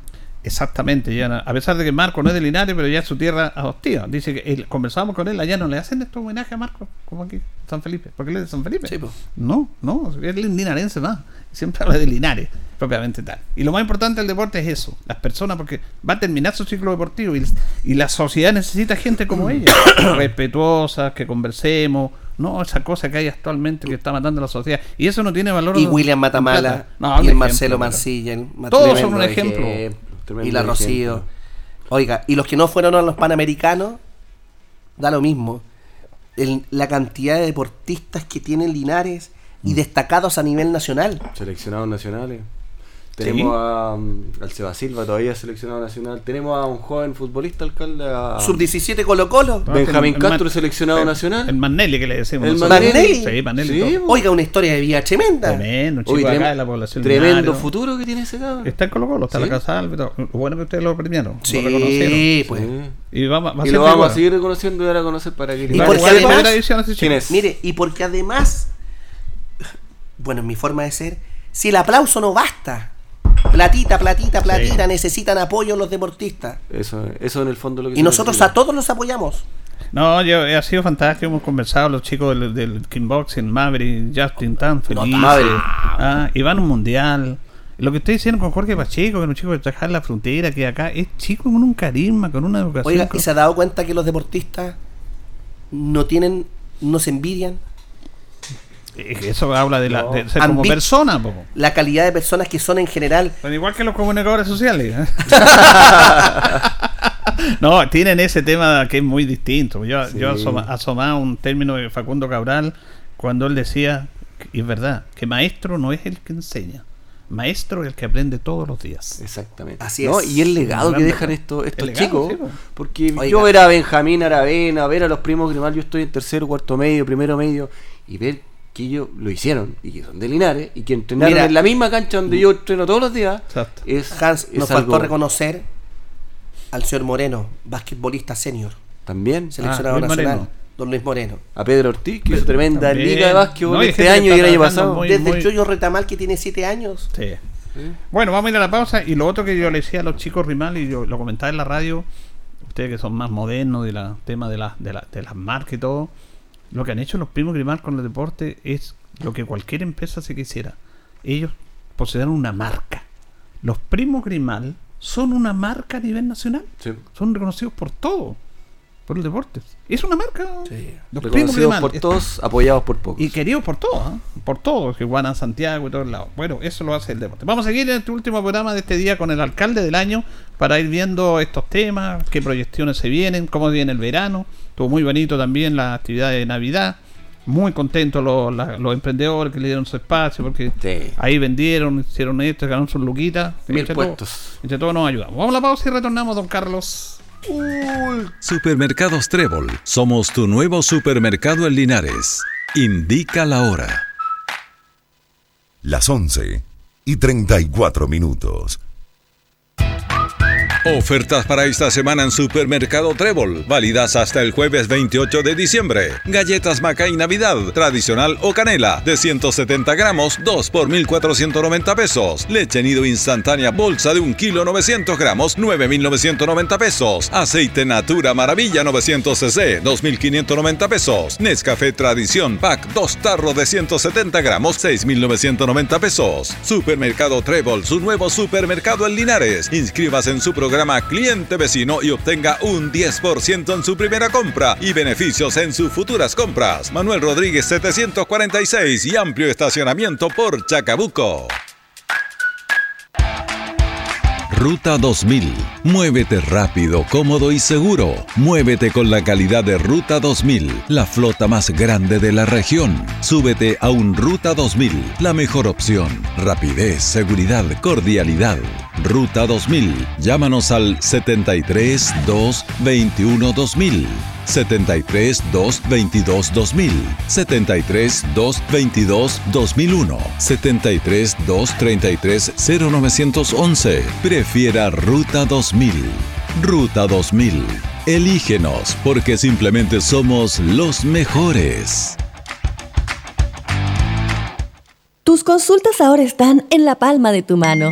Exactamente, ya, a pesar de que Marco no es de Linares, pero ya es su tierra adoptiva. Dice que él- conversamos con él, allá no le hacen estos homenaje a Marco, como aquí, San Felipe. ¿Por qué le de San Felipe? Sí. No, no, es linarense más. Siempre habla de Linares, propiamente tal. Y lo más importante del deporte es eso, las personas, porque va a terminar su ciclo deportivo y, y la sociedad necesita gente Mm. como ella, respetuosa, que conversemos. No, esa cosa que hay actualmente que está matando a la sociedad. Y eso no tiene valor. Y William Matamala. No, y el ejemplo, Marcelo Mancilla. Todos son un ejemplo. Tremendo Y la Rocío. ejemplo. Oiga, y los que no fueron a los Panamericanos, da lo mismo. El- la cantidad de deportistas que tienen Linares Mm. y destacados a nivel nacional. Seleccionados nacionales. Tenemos a, um, al Seba Silva, todavía seleccionado nacional. Tenemos a un joven futbolista, alcalde. A Sub-17 Colo Colo. Benjamín El Castro, seleccionado el- nacional. El Manelli que le decimos. El. Manelli. Sí, Manelli. Sí. Oiga, una historia de vida tremenda. Tremendo, chico acá trem- de la población Tremendo futuro que tiene ese cabrón. Está en Colo Colo, está en Sí. la Casa. Lo bueno que ustedes lo premiaron. Sí, lo reconocieron. pues. Sí. Y, vamos, va Y lo vamos igual. a seguir reconociendo y dar a conocer para que Y a porque además- primera división ese chico. ¿Quién es? Mire, y porque además, bueno, en mi forma de ser, si el aplauso no basta, platita, platita, platita, necesitan apoyo los deportistas. Eso, eso en el fondo es lo que Y nosotros a todos los apoyamos. No, yo, ha sido fantástico. Hemos conversado los chicos del, del Kickboxing, Maverick, Justin, tan felices. Maverick. Ah, y van a un mundial. Lo que ustedes hicieron con Jorge Pacheco, que es un chico de trabajar en la frontera, que acá es chico con un carisma, con una educación. Oiga, con- ¿y se ha dado cuenta que los deportistas no tienen, no se envidian? Eh, Eso habla de, la, No. de ser como Ambi- persona, po. La calidad de personas que son en general. Pero igual que los comunicadores sociales. ¿eh? no, tienen ese tema que es muy distinto. Yo, Sí. yo asoma- asomaba un término de Facundo Cabral cuando él decía, y es verdad, que maestro no es el que enseña. Maestro es el que aprende todos los días. Exactamente. Así No, es. Y el legado que dejan estos, estos legado, chicos. sí, porque Oiga. yo ver a Benjamín Aravena, ver a los primos Grimal, yo estoy en tercero, cuarto medio, primero medio, y ver que ellos lo hicieron, y que son de Linares, y que entrenaron Mira. en la misma cancha donde yo entreno todos los días. Exacto. Es, Hans, es nos algo- faltó reconocer al señor Moreno, basquetbolista senior, También seleccionado Ah, Luis nacional. Moreno. Don Luis Moreno. a Pedro Ortiz, que hizo tremenda También. liga de básquetbol No, este año y el año pasado. muy- Desde el Choyo Retamal que tiene 7 años. Sí. Bueno, vamos a ir a la pausa. Y lo otro que yo le decía a los chicos Rimal, y yo lo comentaba en la radio, ustedes que son más modernos de la tema de, la, de, la- de las marcas y todo, lo que han hecho los primos Grimal con el deporte es lo que cualquier empresa se quisiera. Ellos poseen una marca. Los primos Grimal son una marca a nivel nacional. Sí. Son reconocidos por todo, por el deporte. Es una marca. Sí. Los primos Reconocidos Grimal. por todos, apoyados por pocos. y queridos por todos, ¿ah? por todos, que van a Santiago y todos lados. Bueno, eso lo hace el deporte. Vamos a seguir en este último programa de este día con el alcalde del año para ir viendo estos temas, qué proyecciones se vienen, cómo viene el verano. Estuvo muy bonito también la actividad de Navidad. Muy contentos los, la- los emprendedores que le dieron su espacio porque Sí. ahí vendieron, hicieron esto, ganaron sus luquitas. Mil Entre todos- puestos. entre todos nos ayudamos. Vamos a la pausa y retornamos, don Carlos. Supermercados Trébol. Somos tu nuevo supermercado en Linares. Indica la hora. Las 11 y 34 minutos. Ofertas para esta semana en Supermercado Trébol, válidas hasta el jueves 28 de diciembre. Galletas Maca y Navidad, tradicional o canela, de 170 gramos, 2 por 1,490 pesos. Leche nido instantánea, bolsa de 1 kilo 900 gramos, 9,990 pesos. Aceite Natura Maravilla 900 cc, 2,590 pesos. Nescafé Tradición, pack 2 tarros de 170 gramos, 6,990 pesos. Supermercado Trébol, su nuevo supermercado en Linares. Inscríbase en su programa programa Cliente Vecino y obtenga un 10% en su primera compra y beneficios en sus futuras compras. Manuel Rodríguez 746 y amplio estacionamiento por Chacabuco. Ruta 2000. Muévete rápido, cómodo y seguro. Muévete con la calidad de Ruta 2000, la flota más grande de la región. Súbete a un Ruta 2000, la mejor opción. Rapidez, seguridad, cordialidad. Ruta 2000. Llámanos al 73 2 21 2000. 73 222 2000, 73 222 2001, 73 233 0911. Prefiera Ruta 2000. Ruta 2000. Elígenos porque simplemente somos los mejores. Tus consultas ahora están en la palma de tu mano.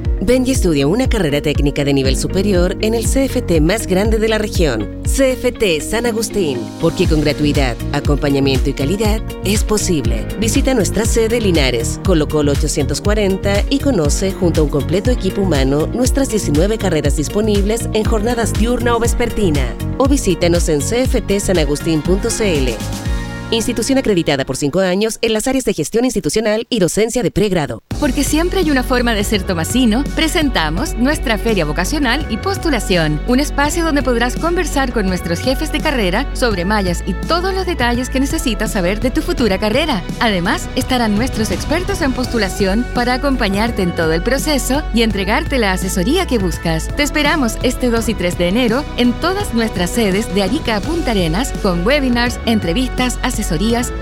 Ven y estudia una carrera técnica de nivel superior en el CFT más grande de la región, CFT San Agustín, porque con gratuidad, acompañamiento y calidad es posible. Visita nuestra sede Linares, Colo Colo 840 y conoce junto a un completo equipo humano nuestras 19 carreras disponibles en jornadas diurna o vespertina. O visítanos en cftsanagustin.cl. Institución acreditada por cinco años en las áreas de gestión institucional y docencia de pregrado. Porque siempre hay una forma de ser tomasino, presentamos nuestra feria vocacional y postulación, un espacio donde podrás conversar con nuestros jefes de carrera sobre mallas y todos los detalles que necesitas saber de tu futura carrera. Además, estarán nuestros expertos en postulación para acompañarte en todo el proceso y entregarte la asesoría que buscas. Te esperamos este 2 y 3 de enero en todas nuestras sedes de Arica a Punta Arenas con webinars, entrevistas, asesorías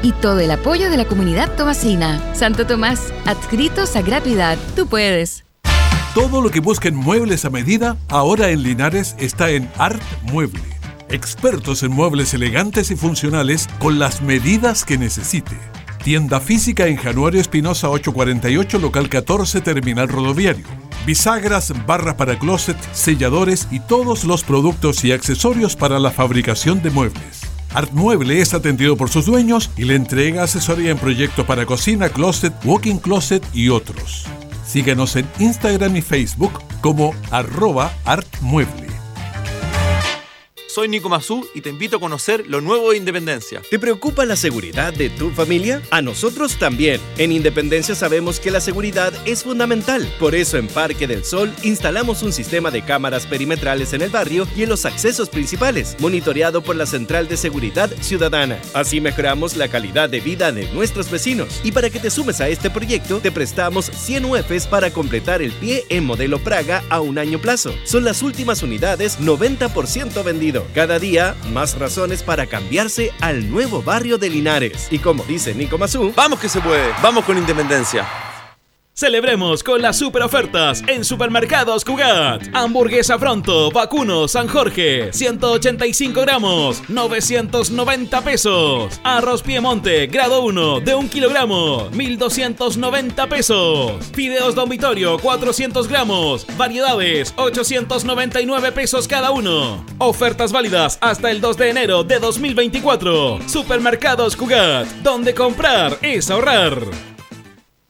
y todo el apoyo de la comunidad tomasina. Santo Tomás, adscritos a gratuidad, tú puedes. Todo lo que busquen muebles a medida, ahora en Linares está en Art Mueble. Expertos en muebles elegantes y funcionales con las medidas que necesite. Tienda física en Januario Espinosa 848, local 14, terminal rodoviario. Bisagras, barras para closet, selladores y todos los productos y accesorios para la fabricación de muebles. Art Mueble es atendido por sus dueños y le entrega asesoría en proyectos para cocina, closet, walking closet y otros. Síguenos en Instagram y Facebook como arroba artmueble. Soy Nico Mazú y te invito a conocer lo nuevo de Independencia. ¿Te preocupa la seguridad de tu familia? A nosotros también. En Independencia sabemos que la seguridad es fundamental. Por eso en Parque del Sol instalamos un sistema de cámaras perimetrales en el barrio y en los accesos principales, monitoreado por la Central de Seguridad Ciudadana. Así mejoramos la calidad de vida de nuestros vecinos. Y para que te sumes a este proyecto, te prestamos 100 UFs para completar el pie en modelo Praga a un año plazo. Son las últimas unidades 90% vendido. Cada día, más razones para cambiarse al nuevo barrio de Linares. Y como dice Nico Mazú, ¡vamos que se puede! ¡Vamos con Independencia! Celebremos con las super ofertas en Supermercados Cugat. Hamburguesa Pronto, vacuno San Jorge, 185 gramos, 990 pesos. Arroz Piemonte, grado 1, de 1 kilogramo, 1290 pesos. Fideos Dormitorio, 400 gramos, variedades, 899 pesos cada uno. Ofertas válidas hasta el 2 de enero de 2024. Supermercados Cugat, donde comprar es ahorrar.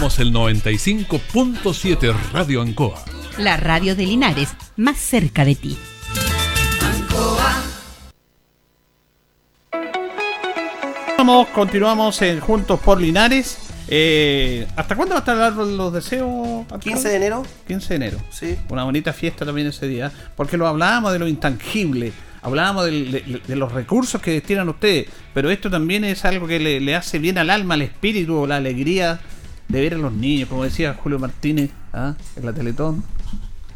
Somos el 95.7 Radio Ancoa. La radio de Linares, más cerca de ti. Vamos, continuamos en Juntos por Linares. Eh, ¿Hasta cuándo va a estar el árbol de los deseos? 15 de enero. 15 de enero. Sí. Una bonita fiesta también ese día. Porque lo hablábamos de lo intangible. Hablábamos de los recursos que destinan ustedes. Pero esto también es algo que le, le hace bien al alma, al espíritu, la alegría de ver a los niños. Como decía Julio Martínez ¿ah? en la Teletón.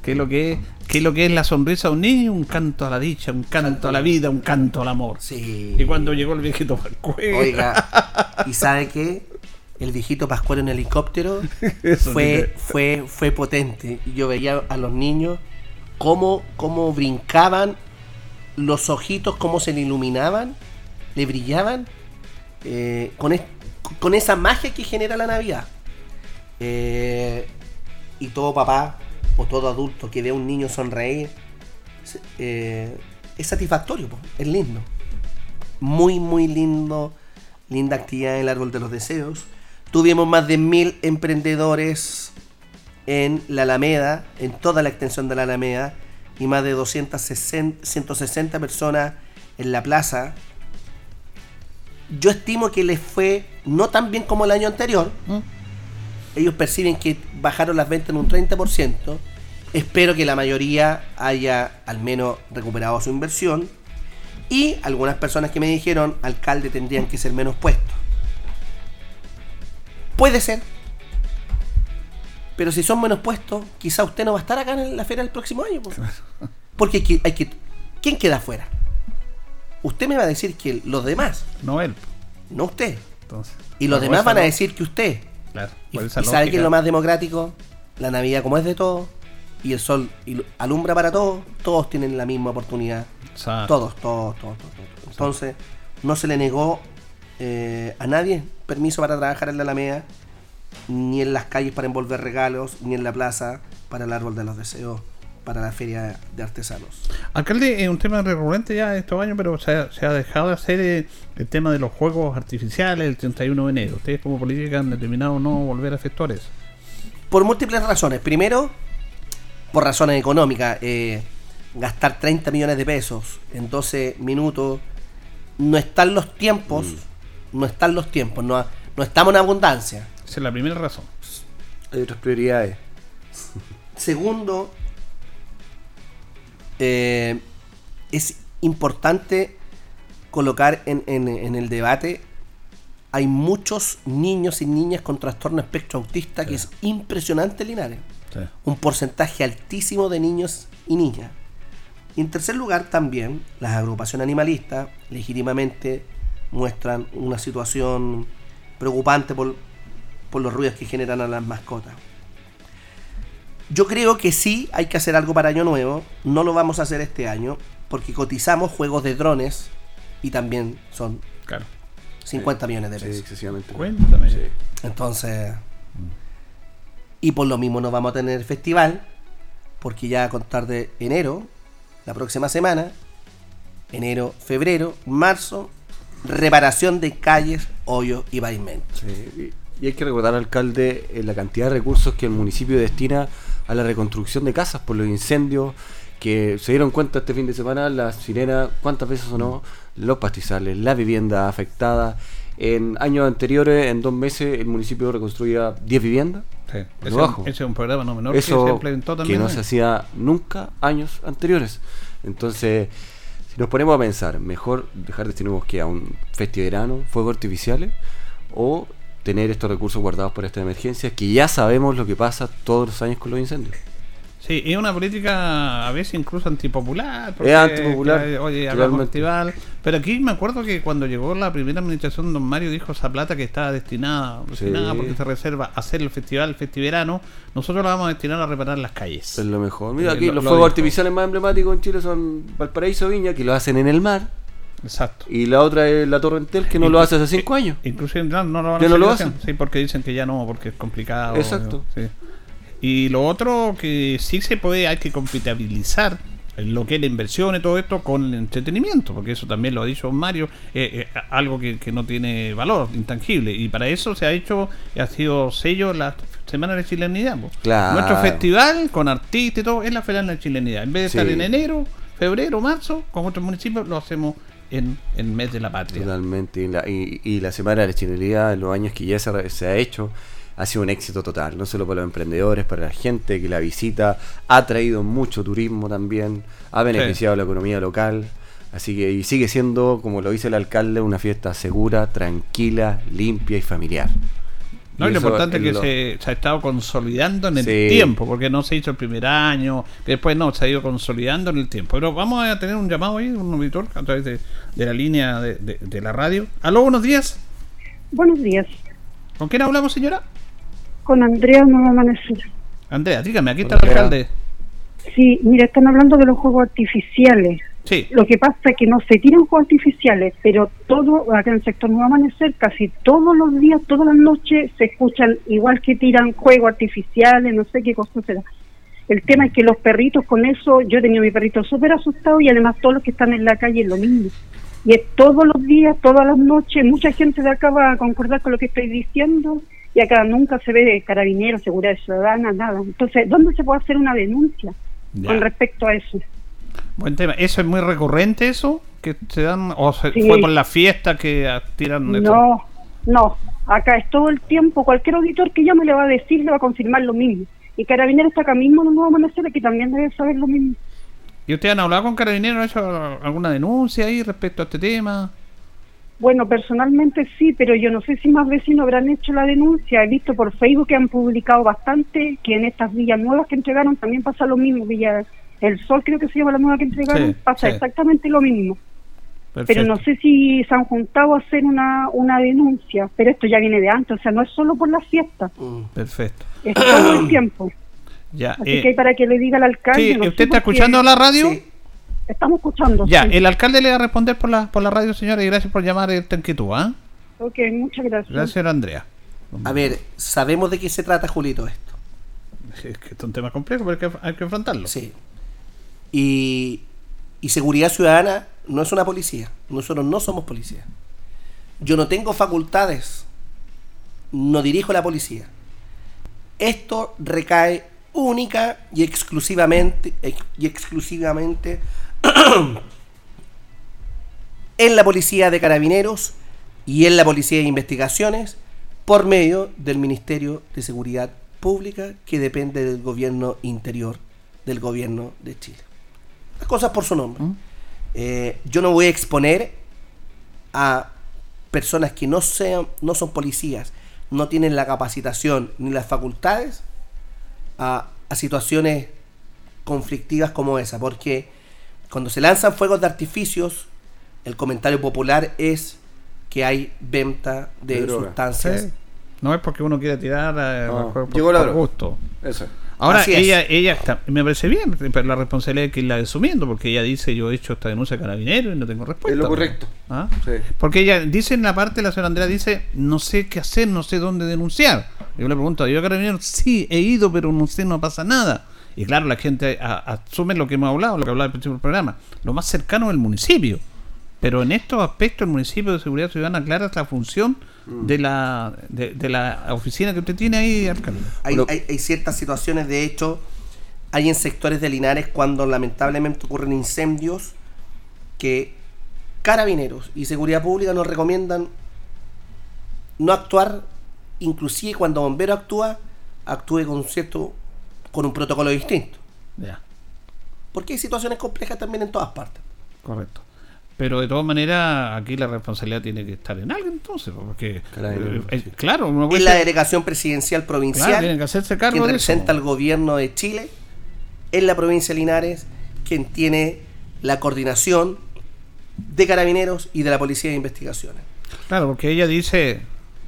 ¿Qué es lo que es? ¿Qué es lo que es la sonrisa de un niño? Un canto a la dicha, un canto a la vida, un canto al amor. Sí. Y cuando llegó el viejito Pascual. Oiga, ¿y sabe qué? El viejito Pascual en helicóptero fue, fue, fue potente. Y Yo veía a los niños cómo, cómo brincaban, los ojitos, cómo se le iluminaban, le brillaban, eh, con, es- con esa magia que genera la Navidad. Eh, y todo papá o todo adulto que ve a un niño sonreír eh, es satisfactorio, es lindo. Muy, muy lindo, linda actividad en el Árbol de los Deseos. Tuvimos más de mil emprendedores en la Alameda, en toda la extensión de la Alameda, y más de 260, 160 personas en la plaza. Yo estimo que les fue no tan bien como el año anterior. Ellos perciben que bajaron las ventas en un 30%. Espero que la mayoría haya al menos recuperado su inversión. Y algunas personas que me dijeron, alcalde, tendrían que ser menos puestos. Puede ser. Pero si son menos puestos, quizá usted no va a estar acá en la feria el próximo año. po. Porque hay que, hay que- ¿Quién queda afuera? Usted me va a decir que los demás. No él. No usted. Entonces, Y los demás van a decir que usted. Claro, Y, y sabe que lógica. es lo más democrático, la Navidad como es de todos, y el sol alumbra para todos, todos tienen la misma oportunidad. Exacto. Todos, todos, todos, todos. todos. Entonces, no se le negó eh, a nadie permiso para trabajar en la Alameda, ni en las calles para envolver regalos, ni en la plaza para el árbol de los deseos, para la feria de artesanos. Alcalde, es un tema recurrente ya estos años, pero se ha, se ha dejado de hacer eh, el tema de los juegos artificiales el 31 de enero. ¿Ustedes como política han determinado no volver a efectuar eso? Por múltiples razones. Primero, por razones económicas. eh, gastar 30 millones de pesos en 12 minutos. No están los tiempos. No están los tiempos. No, no estamos en abundancia. Esa es la primera razón. Hay otras prioridades. Segundo, eh, es importante colocar en, en- en el debate, hay muchos niños y niñas con trastorno espectro autista que es impresionante, Linares. Un porcentaje altísimo de niños y niñas. Y en tercer lugar, también las agrupaciones animalistas legítimamente muestran una situación preocupante por, por los ruidos que generan a las mascotas. Yo creo que sí hay que hacer algo para Año Nuevo. No lo vamos a hacer este año porque cotizamos juegos de drones y también son Claro. 50 millones de Sí, pesos. excesivamente. Cuéntame. Sí. Entonces, y por lo mismo no vamos a tener festival porque ya a contar de enero, la próxima semana, enero, febrero, marzo, reparación de calles, hoyos y pavimentos. Sí, y, y hay que recordar, alcalde, eh, la cantidad de recursos que el municipio destina a la reconstrucción de casas por los incendios que se dieron cuenta este fin de semana, la sirena, cuántas veces sonó, los pastizales, la vivienda afectada. En años anteriores, en dos meses, el municipio reconstruía 10 viviendas. Sí. Ese, ese es un programa no menor que Eso se implementó también. que no se hacía nunca años anteriores. Entonces, si nos ponemos a pensar, mejor dejar destinamos que a un festiverano, fuegos artificiales, o tener estos recursos guardados para esta emergencia, que ya sabemos lo que pasa todos los años con los incendios. Sí, es una política a veces incluso antipopular. Es antipopular, que, Oye, festival. Pero aquí me acuerdo que cuando llegó la primera administración, don Mario dijo esa plata que estaba destinada, destinada Sí. porque se reserva a hacer el festival, el festiverano, nosotros la vamos a destinar a reparar las calles. Es lo mejor. Mira, Eh, aquí lo- los lo fuegos dijo. artificiales más emblemáticos en Chile son Valparaíso Viña, que lo hacen en el mar. Exacto. Y la otra es la Torrentel, que no lo hace hace cinco años. Inclusive no, no lo van a no lo hacen. Sí, porque dicen que ya no, porque es complicado. Exacto. sí. Y lo otro que sí se puede, hay que compatibilizar lo que es la inversión y todo esto con el entretenimiento, porque eso también lo ha dicho Mario, eh, eh, algo que, que no tiene valor, intangible. Y para eso se ha hecho, ha sido sello la Semana de la Chilenidad. Claro. Nuestro festival con artistas y todo es la Feria de la Chilenidad. En vez de Sí. estar en enero, febrero, marzo, con otros municipios, lo hacemos en el mes de la patria. Totalmente. Y la, y, y la Semana de la Chilería, en los años que ya se, se ha hecho, ha sido un éxito total. No solo para los emprendedores, para la gente que la visita. Ha traído mucho turismo también. Ha beneficiado a la economía local. Así que y sigue siendo, como lo dice el alcalde, una fiesta segura, tranquila, limpia y familiar. No, y lo importante es que lo- se, se ha estado consolidando en el Sí. tiempo, porque no se hizo el primer año, que después no, se ha ido consolidando en el tiempo. Pero vamos a tener un llamado ahí, un auditor, a través de, de la línea de, de- de la radio. Aló, buenos días. Buenos días. ¿Con quién hablamos, señora? Con Andrea Nuevo Amanecer. Andrea, dígame, aquí está el alcalde. Sí, mira, están hablando de los juegos artificiales. Sí. Lo que pasa es que no se tiran juegos artificiales, pero todo, acá en el sector Nuevo Amanecer, casi todos los días, todas las noches, se escuchan igual que tiran juegos artificiales, no sé qué cosa será. El tema es que los perritos con eso, yo he tenido a mi perrito súper asustado y además todos los que están en la calle es lo mismo. Y es todos los días, todas las noches, mucha gente de acá va a concordar con lo que estoy diciendo y acá nunca se ve carabineros, seguridad ciudadana, nada. Entonces, ¿dónde se puede hacer una denuncia Ya. con respecto a eso? Buen tema. ¿Eso es muy recurrente, eso? ¿Que se dan? ¿O se- Sí. fue por la fiesta que tiran de todo? No, no, acá es todo el tiempo, cualquier auditor que llame le va a decir, le va a confirmar lo mismo. Y Carabinero está acá mismo en un nuevo amanecer que también debe saber lo mismo. ¿Y ustedes han hablado con Carabineros? ¿Han hecho alguna denuncia ahí respecto a este tema? Bueno, personalmente sí, pero yo no sé si más vecinos habrán hecho la denuncia. He visto por Facebook que han publicado bastante que en estas villas nuevas que entregaron también pasa lo mismo. Villa El Sol creo que se llama la nueva que entregaron, Sí, pasa sí. exactamente lo mismo. Perfecto. Pero no sé si se han juntado a hacer una, una denuncia, pero esto ya viene de antes, o sea, no es solo por las fiestas, Perfecto. es todo el tiempo. Ya, Así eh, que hay para que le diga al alcalde. sí, no ¿usted está escuchando la radio? Sí, estamos escuchando. Ya, sí. el alcalde le va a responder por la, por la radio, señora, y gracias por llamar esta inquietud, ¿ah? Ok, muchas gracias. Gracias, Andrea. A ver, ¿sabemos de qué se trata, Julito, esto? Es que es un tema complejo, pero hay que, hay que enfrentarlo. Sí. Y, seguridad ciudadana no es una policía. Nosotros no somos policía. Yo no tengo facultades. No dirijo la policía. Esto recae única y exclusivamente ex- y exclusivamente en la policía de carabineros y en la policía de investigaciones por medio del Ministerio de Seguridad Pública que depende del gobierno interior del gobierno de Chile. Las cosas por su nombre. Eh, yo no voy a exponer a personas que no sean, no son policías, no tienen la capacitación ni las facultades a, a situaciones conflictivas como esa, porque cuando se lanzan fuegos de artificios, el comentario popular es que hay venta de, sustancias. Sí. No es porque uno quiere tirar eh, No, por, por- llegó la por gusto. Eso. Ahora, ella, ella está- me parece bien, pero la responsabilidad es que la asumiendo, porque ella dice: Yo he hecho esta denuncia a carabinero y no tengo respuesta. Es lo correcto. ¿Ah? Sí. Porque ella dice en la parte, la señora Andrea dice: No sé qué hacer, no sé dónde denunciar. Yo le pregunto: ¿Yo a carabinero? Sí, he ido, pero no sé, no pasa nada. Y claro, la gente a- asume lo que hemos hablado, lo que hablaba al principio del programa. Lo más cercano es el municipio. Pero en estos aspectos, el municipio de seguridad ciudadana, clara es la función de la de, de la oficina que usted tiene ahí, alcalde. Hay, hay- hay ciertas situaciones, de hecho, hay en sectores de Linares cuando lamentablemente ocurren incendios que carabineros y seguridad pública nos recomiendan no actuar, inclusive cuando bombero actúa, actúe con cierto, con un protocolo distinto. Ya. Porque hay situaciones complejas también en todas partes. Correcto. Pero de todas maneras, aquí la responsabilidad tiene que estar en algo entonces, porque eh, eh, claro, uno puede Es la delegación presidencial provincial Claro, tienen que hacerse cargo quien de representa al gobierno de Chile en la provincia de Linares, quien tiene la coordinación de carabineros y de la policía de investigaciones. Claro, porque ella dice,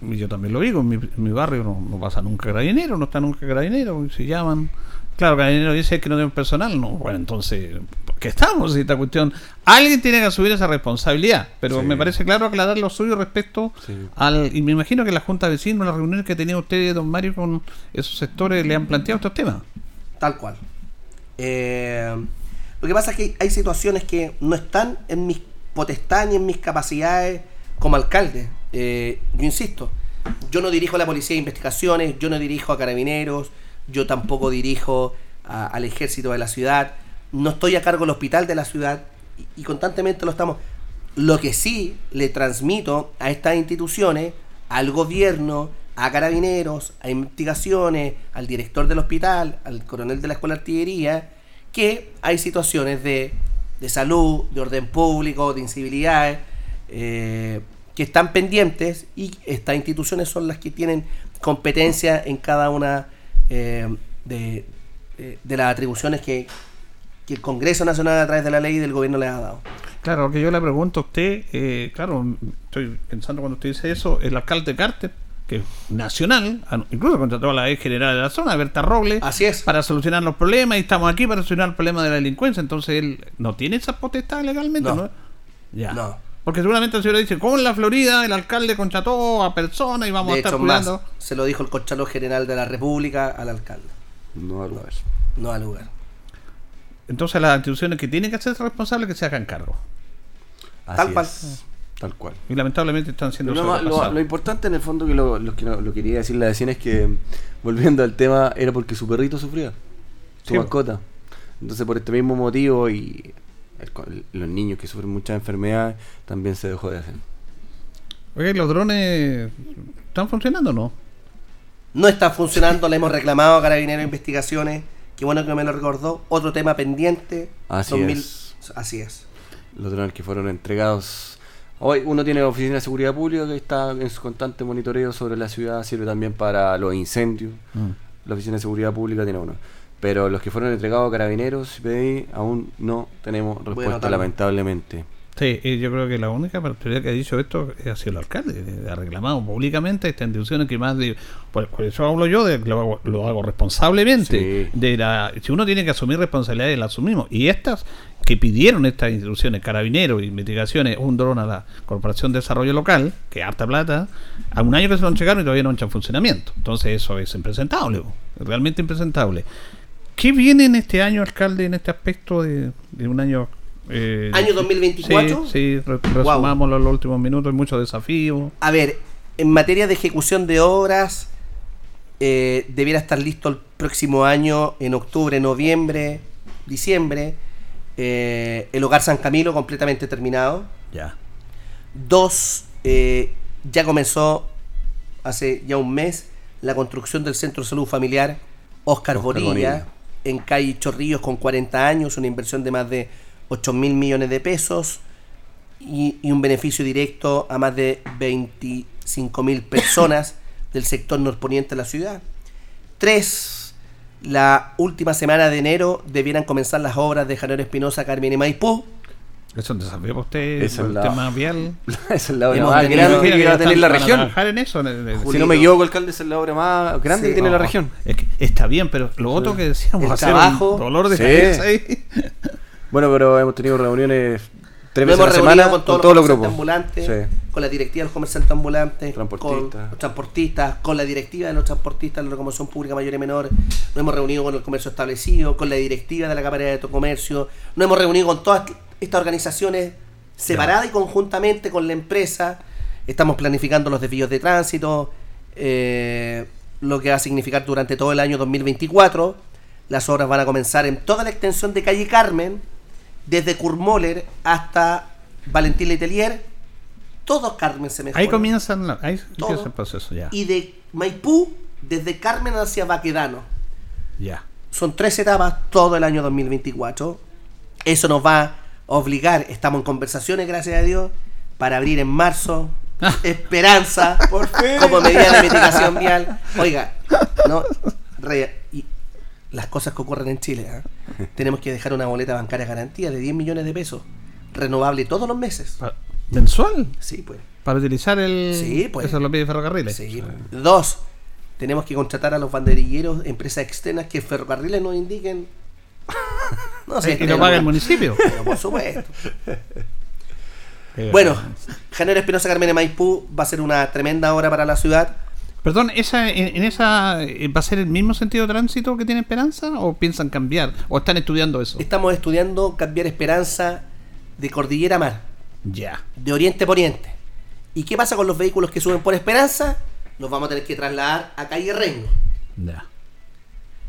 y yo también lo digo, en mi, en mi barrio no, no pasa nunca carabinero, no está nunca carabinero, y se llaman. Claro, carabinero dice que no tiene personal, no, bueno, entonces, ¿por ¿qué estamos en esta cuestión? Alguien tiene que asumir esa responsabilidad, pero Sí. me parece claro aclarar lo suyo respecto al. Y me imagino que la Junta de Vecinos, las reuniones que tenía usted, don Mario, con esos sectores, le han planteado estos temas. Tal cual. Eh, lo que pasa es que hay situaciones que no están en mis potestades ni en mis capacidades como alcalde. Eh, yo insisto, yo no dirijo a la policía de investigaciones, yo no dirijo a carabineros, yo tampoco dirijo al ejército de la ciudad, no estoy a cargo del hospital de la ciudad y, y constantemente lo estamos. Lo que sí le transmito a estas instituciones, al gobierno, a carabineros, a investigaciones, al director del hospital, al coronel de la escuela de artillería, que hay situaciones de, de salud, de orden público, de incivilidades, eh, que están pendientes y estas instituciones son las que tienen competencia en cada una eh, de, eh, de las atribuciones que, que el Congreso Nacional a través de la ley y del gobierno le ha dado. Claro, que yo le pregunto a usted, eh, claro, estoy pensando cuando usted dice eso, el alcalde Carter, que es nacional, an- incluso contrató a la ex general de la zona, Berta Robles, Así es. para solucionar los problemas y estamos aquí para solucionar el problema de la delincuencia, entonces él no tiene esa potestad legalmente, No. ¿no? Ya. No. Porque seguramente el señor dice, con la Florida el alcalde contrató a personas y vamos de a estar hecho, cuidando. más, se lo dijo el Contralor General de la República al alcalde. No al lugar. No al lugar. Entonces las instituciones que tienen que hacerse responsables que se hagan cargo. Así Tal cual. es, Tal cual. Y lamentablemente están siendo Lo, más- lo- lo importante en el fondo que lo, lo que no- lo quería decir la vecina es que, volviendo al tema, era porque su perrito sufría, su Sí. mascota. Entonces, por este mismo motivo y el los niños que sufren muchas enfermedades, también se dejó de hacer. Oye, ¿los drones están funcionando o no? No está funcionando, le hemos reclamado a Carabineros de Investigaciones. Qué bueno que me lo recordó. Otro tema pendiente. Así 2000 es. Así es. Los drones que fueron entregados. Hoy uno tiene la Oficina de Seguridad Pública que está en su constante monitoreo sobre la ciudad, sirve también para los incendios. Mm. La Oficina de Seguridad Pública tiene uno. Pero los que fueron entregados a carabineros y PDI aún no tenemos respuesta, lamentablemente. Sí, y yo creo que la única autoridad que ha dicho esto ha sido el alcalde. eh, Ha reclamado públicamente estas instituciones que más de. Por, por eso hablo yo, de, lo, hago, lo hago responsablemente. De la, si uno tiene que asumir responsabilidades, las asumimos. Y estas que pidieron estas instituciones, carabineros, investigaciones, un dron a la Corporación de Desarrollo Local, que harta plata, a un año que se lo entregaron y todavía no han hecho en funcionamiento. Entonces eso es impresentable, realmente impresentable. ¿Qué viene en este año, alcalde, en este aspecto de, de un año... eh, ¿Año 2024? Sí, sí re- resumamos los, los últimos minutos, hay muchos desafíos. A ver, en materia de ejecución de obras, eh, debiera estar listo el próximo año, en octubre, noviembre, diciembre. eh, el Hogar San Camilo completamente terminado. Ya. Dos, eh, ya comenzó hace ya un mes la construcción del Centro de Salud Familiar Oscar, Oscar Bonilla, Bonilla. En calle Chorrillos con 40 años, una inversión de más de 8 mil millones de pesos y, y un beneficio directo a más de 25 mil personas del sector norponiente de la ciudad. Tres, la última semana de enero debieran comenzar las obras de Janero Espinosa, Carmen y Maipú. Eso es un desafío para usted, es el tema vial. Es la obra más grande que va a tener la región. trabajar en eso, en el- en el- Si no me equivoco, alcalde, es la obra más grande Sí. que tiene la No, región. es que está bien, pero lo otro que decíamos, El hacer trabajo. un dolor de Sí. cabeza ahí. Bueno, pero hemos tenido reuniones tres veces a la hemos reunido semana con todos, todos los los grupos. ambulantes, Sí. con la directiva de los comerciantes ambulantes, Transportistas. con los transportistas, con la directiva de los transportistas de la locomoción pública mayor y menor. Nos hemos reunido con el comercio establecido, con la directiva de la Cámara de Comercio. Nos hemos reunido con todas estas organizaciones separadas y conjuntamente con la empresa. Estamos planificando los desvíos de tránsito, eh, lo que va a significar durante todo el año 2024. Las obras van a comenzar en toda la extensión de calle Carmen, desde Kurmoller hasta Valentín Letelier. Todo Carmen se mejora. Ahí comienzan, la- ahí empieza el proceso ya. Y de Maipú, desde Carmen hacia Baquedano. Ya. Son tres etapas todo el año 2024. Eso nos va obligar, estamos en conversaciones, gracias a Dios, para abrir en marzo. Esperanza, Por fin. como medida de mitigación vial. Oiga, no, re- y las cosas que ocurren en Chile. ¿ah? Tenemos que dejar una boleta bancaria garantía de 10 millones de pesos, renovable todos los meses. ¿Mensual? Sí, pues. Para utilizar el. Sí, pues. Eso lo pide ferrocarriles. Sí. Dos, tenemos que contratar a los banderilleros, empresas externas que ferrocarriles nos indiquen. No Eh, y lo paga el municipio. Pero por supuesto. Bueno, Janero Espinosa Carmen de Maipú va a ser una tremenda obra para la ciudad. Perdón, ¿esa, en, en esa eh, va a ser el mismo sentido de tránsito que tiene Esperanza o piensan cambiar? ¿O están estudiando eso? Estamos estudiando cambiar Esperanza de cordillera a mar, Ya. de oriente a poniente. ¿Y qué pasa con los vehículos que suben por Esperanza? Los vamos a tener que trasladar a calle Rengo. Ya.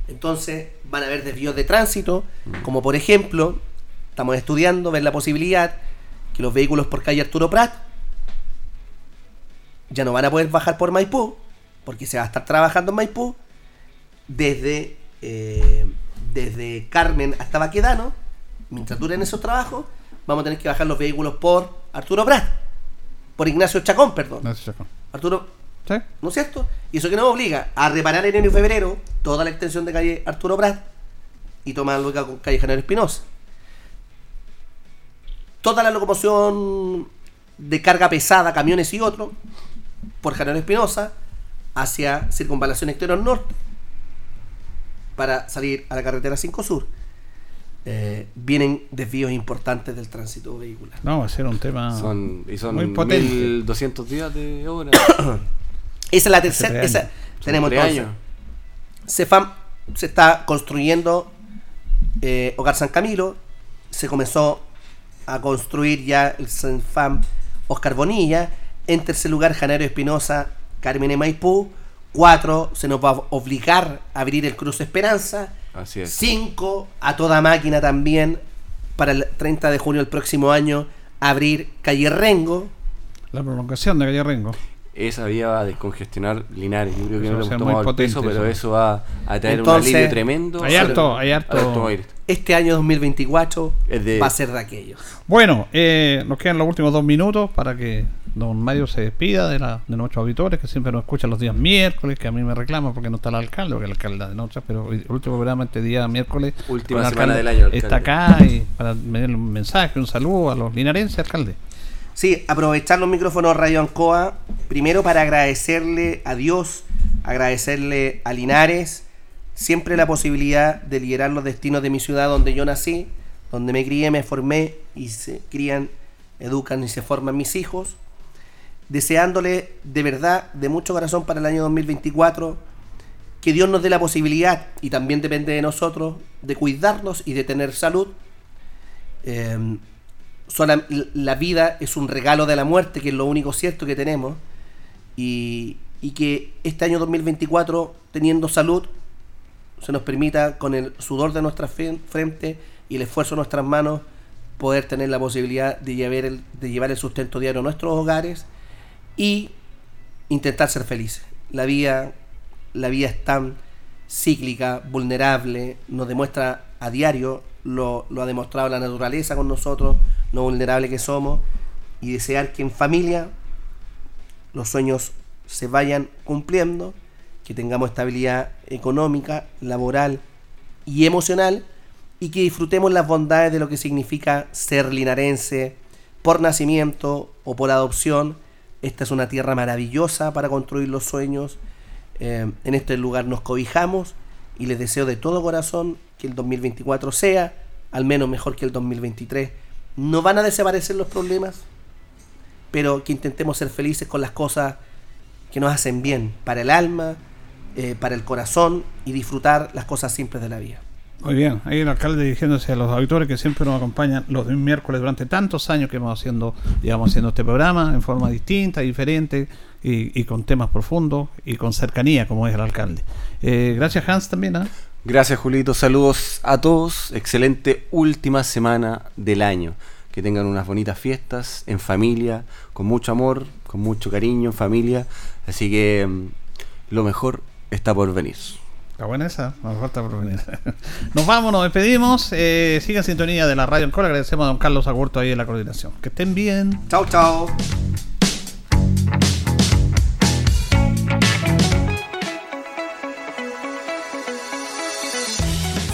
Entonces van a haber desvíos de tránsito, como por ejemplo, estamos estudiando, ver la posibilidad que los vehículos por calle Arturo Prat ya no van a poder bajar por Maipú, porque se va a estar trabajando en Maipú desde, eh, desde Carmen hasta Baquedano. Mientras duren esos trabajos, vamos a tener que bajar los vehículos por Arturo Prat, por Ignacio Chacón, perdón. Arturo, ¿no es cierto? Y eso que nos obliga a reparar en enero y febrero toda la extensión de calle Arturo Prat y tomar luego con calle General Espinosa. Toda la locomoción de carga pesada, camiones y otros, por General Espinosa hacia Circunvalación Exterior Norte para salir a la carretera 5 Sur. Eh, vienen desvíos importantes del tránsito vehicular. No, va a ser un tema Son, y son muy potente. 1200 días de obra. Esa es la tercera. Esa- tenemos entonces. años. CEFAM se está construyendo eh, Hogar San Camilo. Se comenzó a construir ya el CEFAM Oscar Bonilla. En tercer lugar, Janero Espinosa, Carmen y Maipú. Cuatro, se nos va a obligar a abrir el Cruz Esperanza. Así es. 5 a toda máquina también para el 30 de junio del próximo año abrir calle Rengo. La prolongación de calle Rengo. Esa vía va a descongestionar Linares. Yo creo que Eso no va a le hemos tomado el potente peso, pero eso. va a traer un alivio tremendo. Hay harto, hay harto. Este año 2024 Es de- va a ser de aquellos. Bueno, eh, nos quedan los últimos dos minutos para que don Mario se despida de, la, de nuestros auditores que siempre nos escuchan los días miércoles, que a mí me reclaman porque no está el alcalde, porque el alcalde de noche, pero el último programa este día miércoles. Última semana alcalde del año, alcalde. Está acá y para darle un mensaje, un saludo a los linarenses, alcalde. Sí, aprovechar los micrófonos Radio Ancoa, primero para agradecerle a Dios, agradecerle a Linares, siempre la posibilidad de liderar los destinos de mi ciudad donde yo nací, donde me crié, me formé y se crían, educan y se forman mis hijos. Deseándole de verdad, de mucho corazón para el año 2024, que Dios nos dé la posibilidad, y también depende de nosotros, de cuidarnos y de tener salud. Eh, sola- la vida es un regalo de la muerte, que es lo único cierto que tenemos. Y, y que este año 2024, teniendo salud, se nos permita, con el sudor de nuestra frente y el esfuerzo de nuestras manos, poder tener la posibilidad de llevar el, de llevar el sustento diario a nuestros hogares y intentar ser felices. La vida, la vida es tan cíclica, vulnerable, nos demuestra a diario, lo, lo ha demostrado la naturaleza con nosotros, lo vulnerable que somos, y desear que en familia los sueños se vayan cumpliendo, que tengamos estabilidad económica, laboral y emocional, y que disfrutemos las bondades de lo que significa ser linarense por nacimiento o por adopción. Esta es una tierra maravillosa para construir los sueños. Eh, en este lugar nos cobijamos y les deseo de todo corazón que el 2024 sea al menos mejor que el 2023. No van a desaparecer los problemas, pero que intentemos ser felices con las cosas que nos hacen bien para el alma, eh, para el corazón y disfrutar las cosas simples de la vida. Muy bien, ahí el alcalde dirigiéndose a los auditores que siempre nos acompañan los miércoles durante tantos años que hemos haciendo, llevamos haciendo este programa en forma distinta, diferente y, con temas profundos y con cercanía, como es el alcalde. Eh, gracias Hans también. ¿ah? Gracias, Julito. Saludos a todos. Excelente última semana del año. Que tengan unas bonitas fiestas en familia, con mucho amor, con mucho cariño en familia. Así que mm, lo mejor está por venir. Está buena esa, nos falta por venir. Nos vamos, nos despedimos. Eh, sigan sintonía de la radio en Cola. Agradecemos a don Carlos Agurto ahí en la coordinación. Que estén bien. Chao, chao.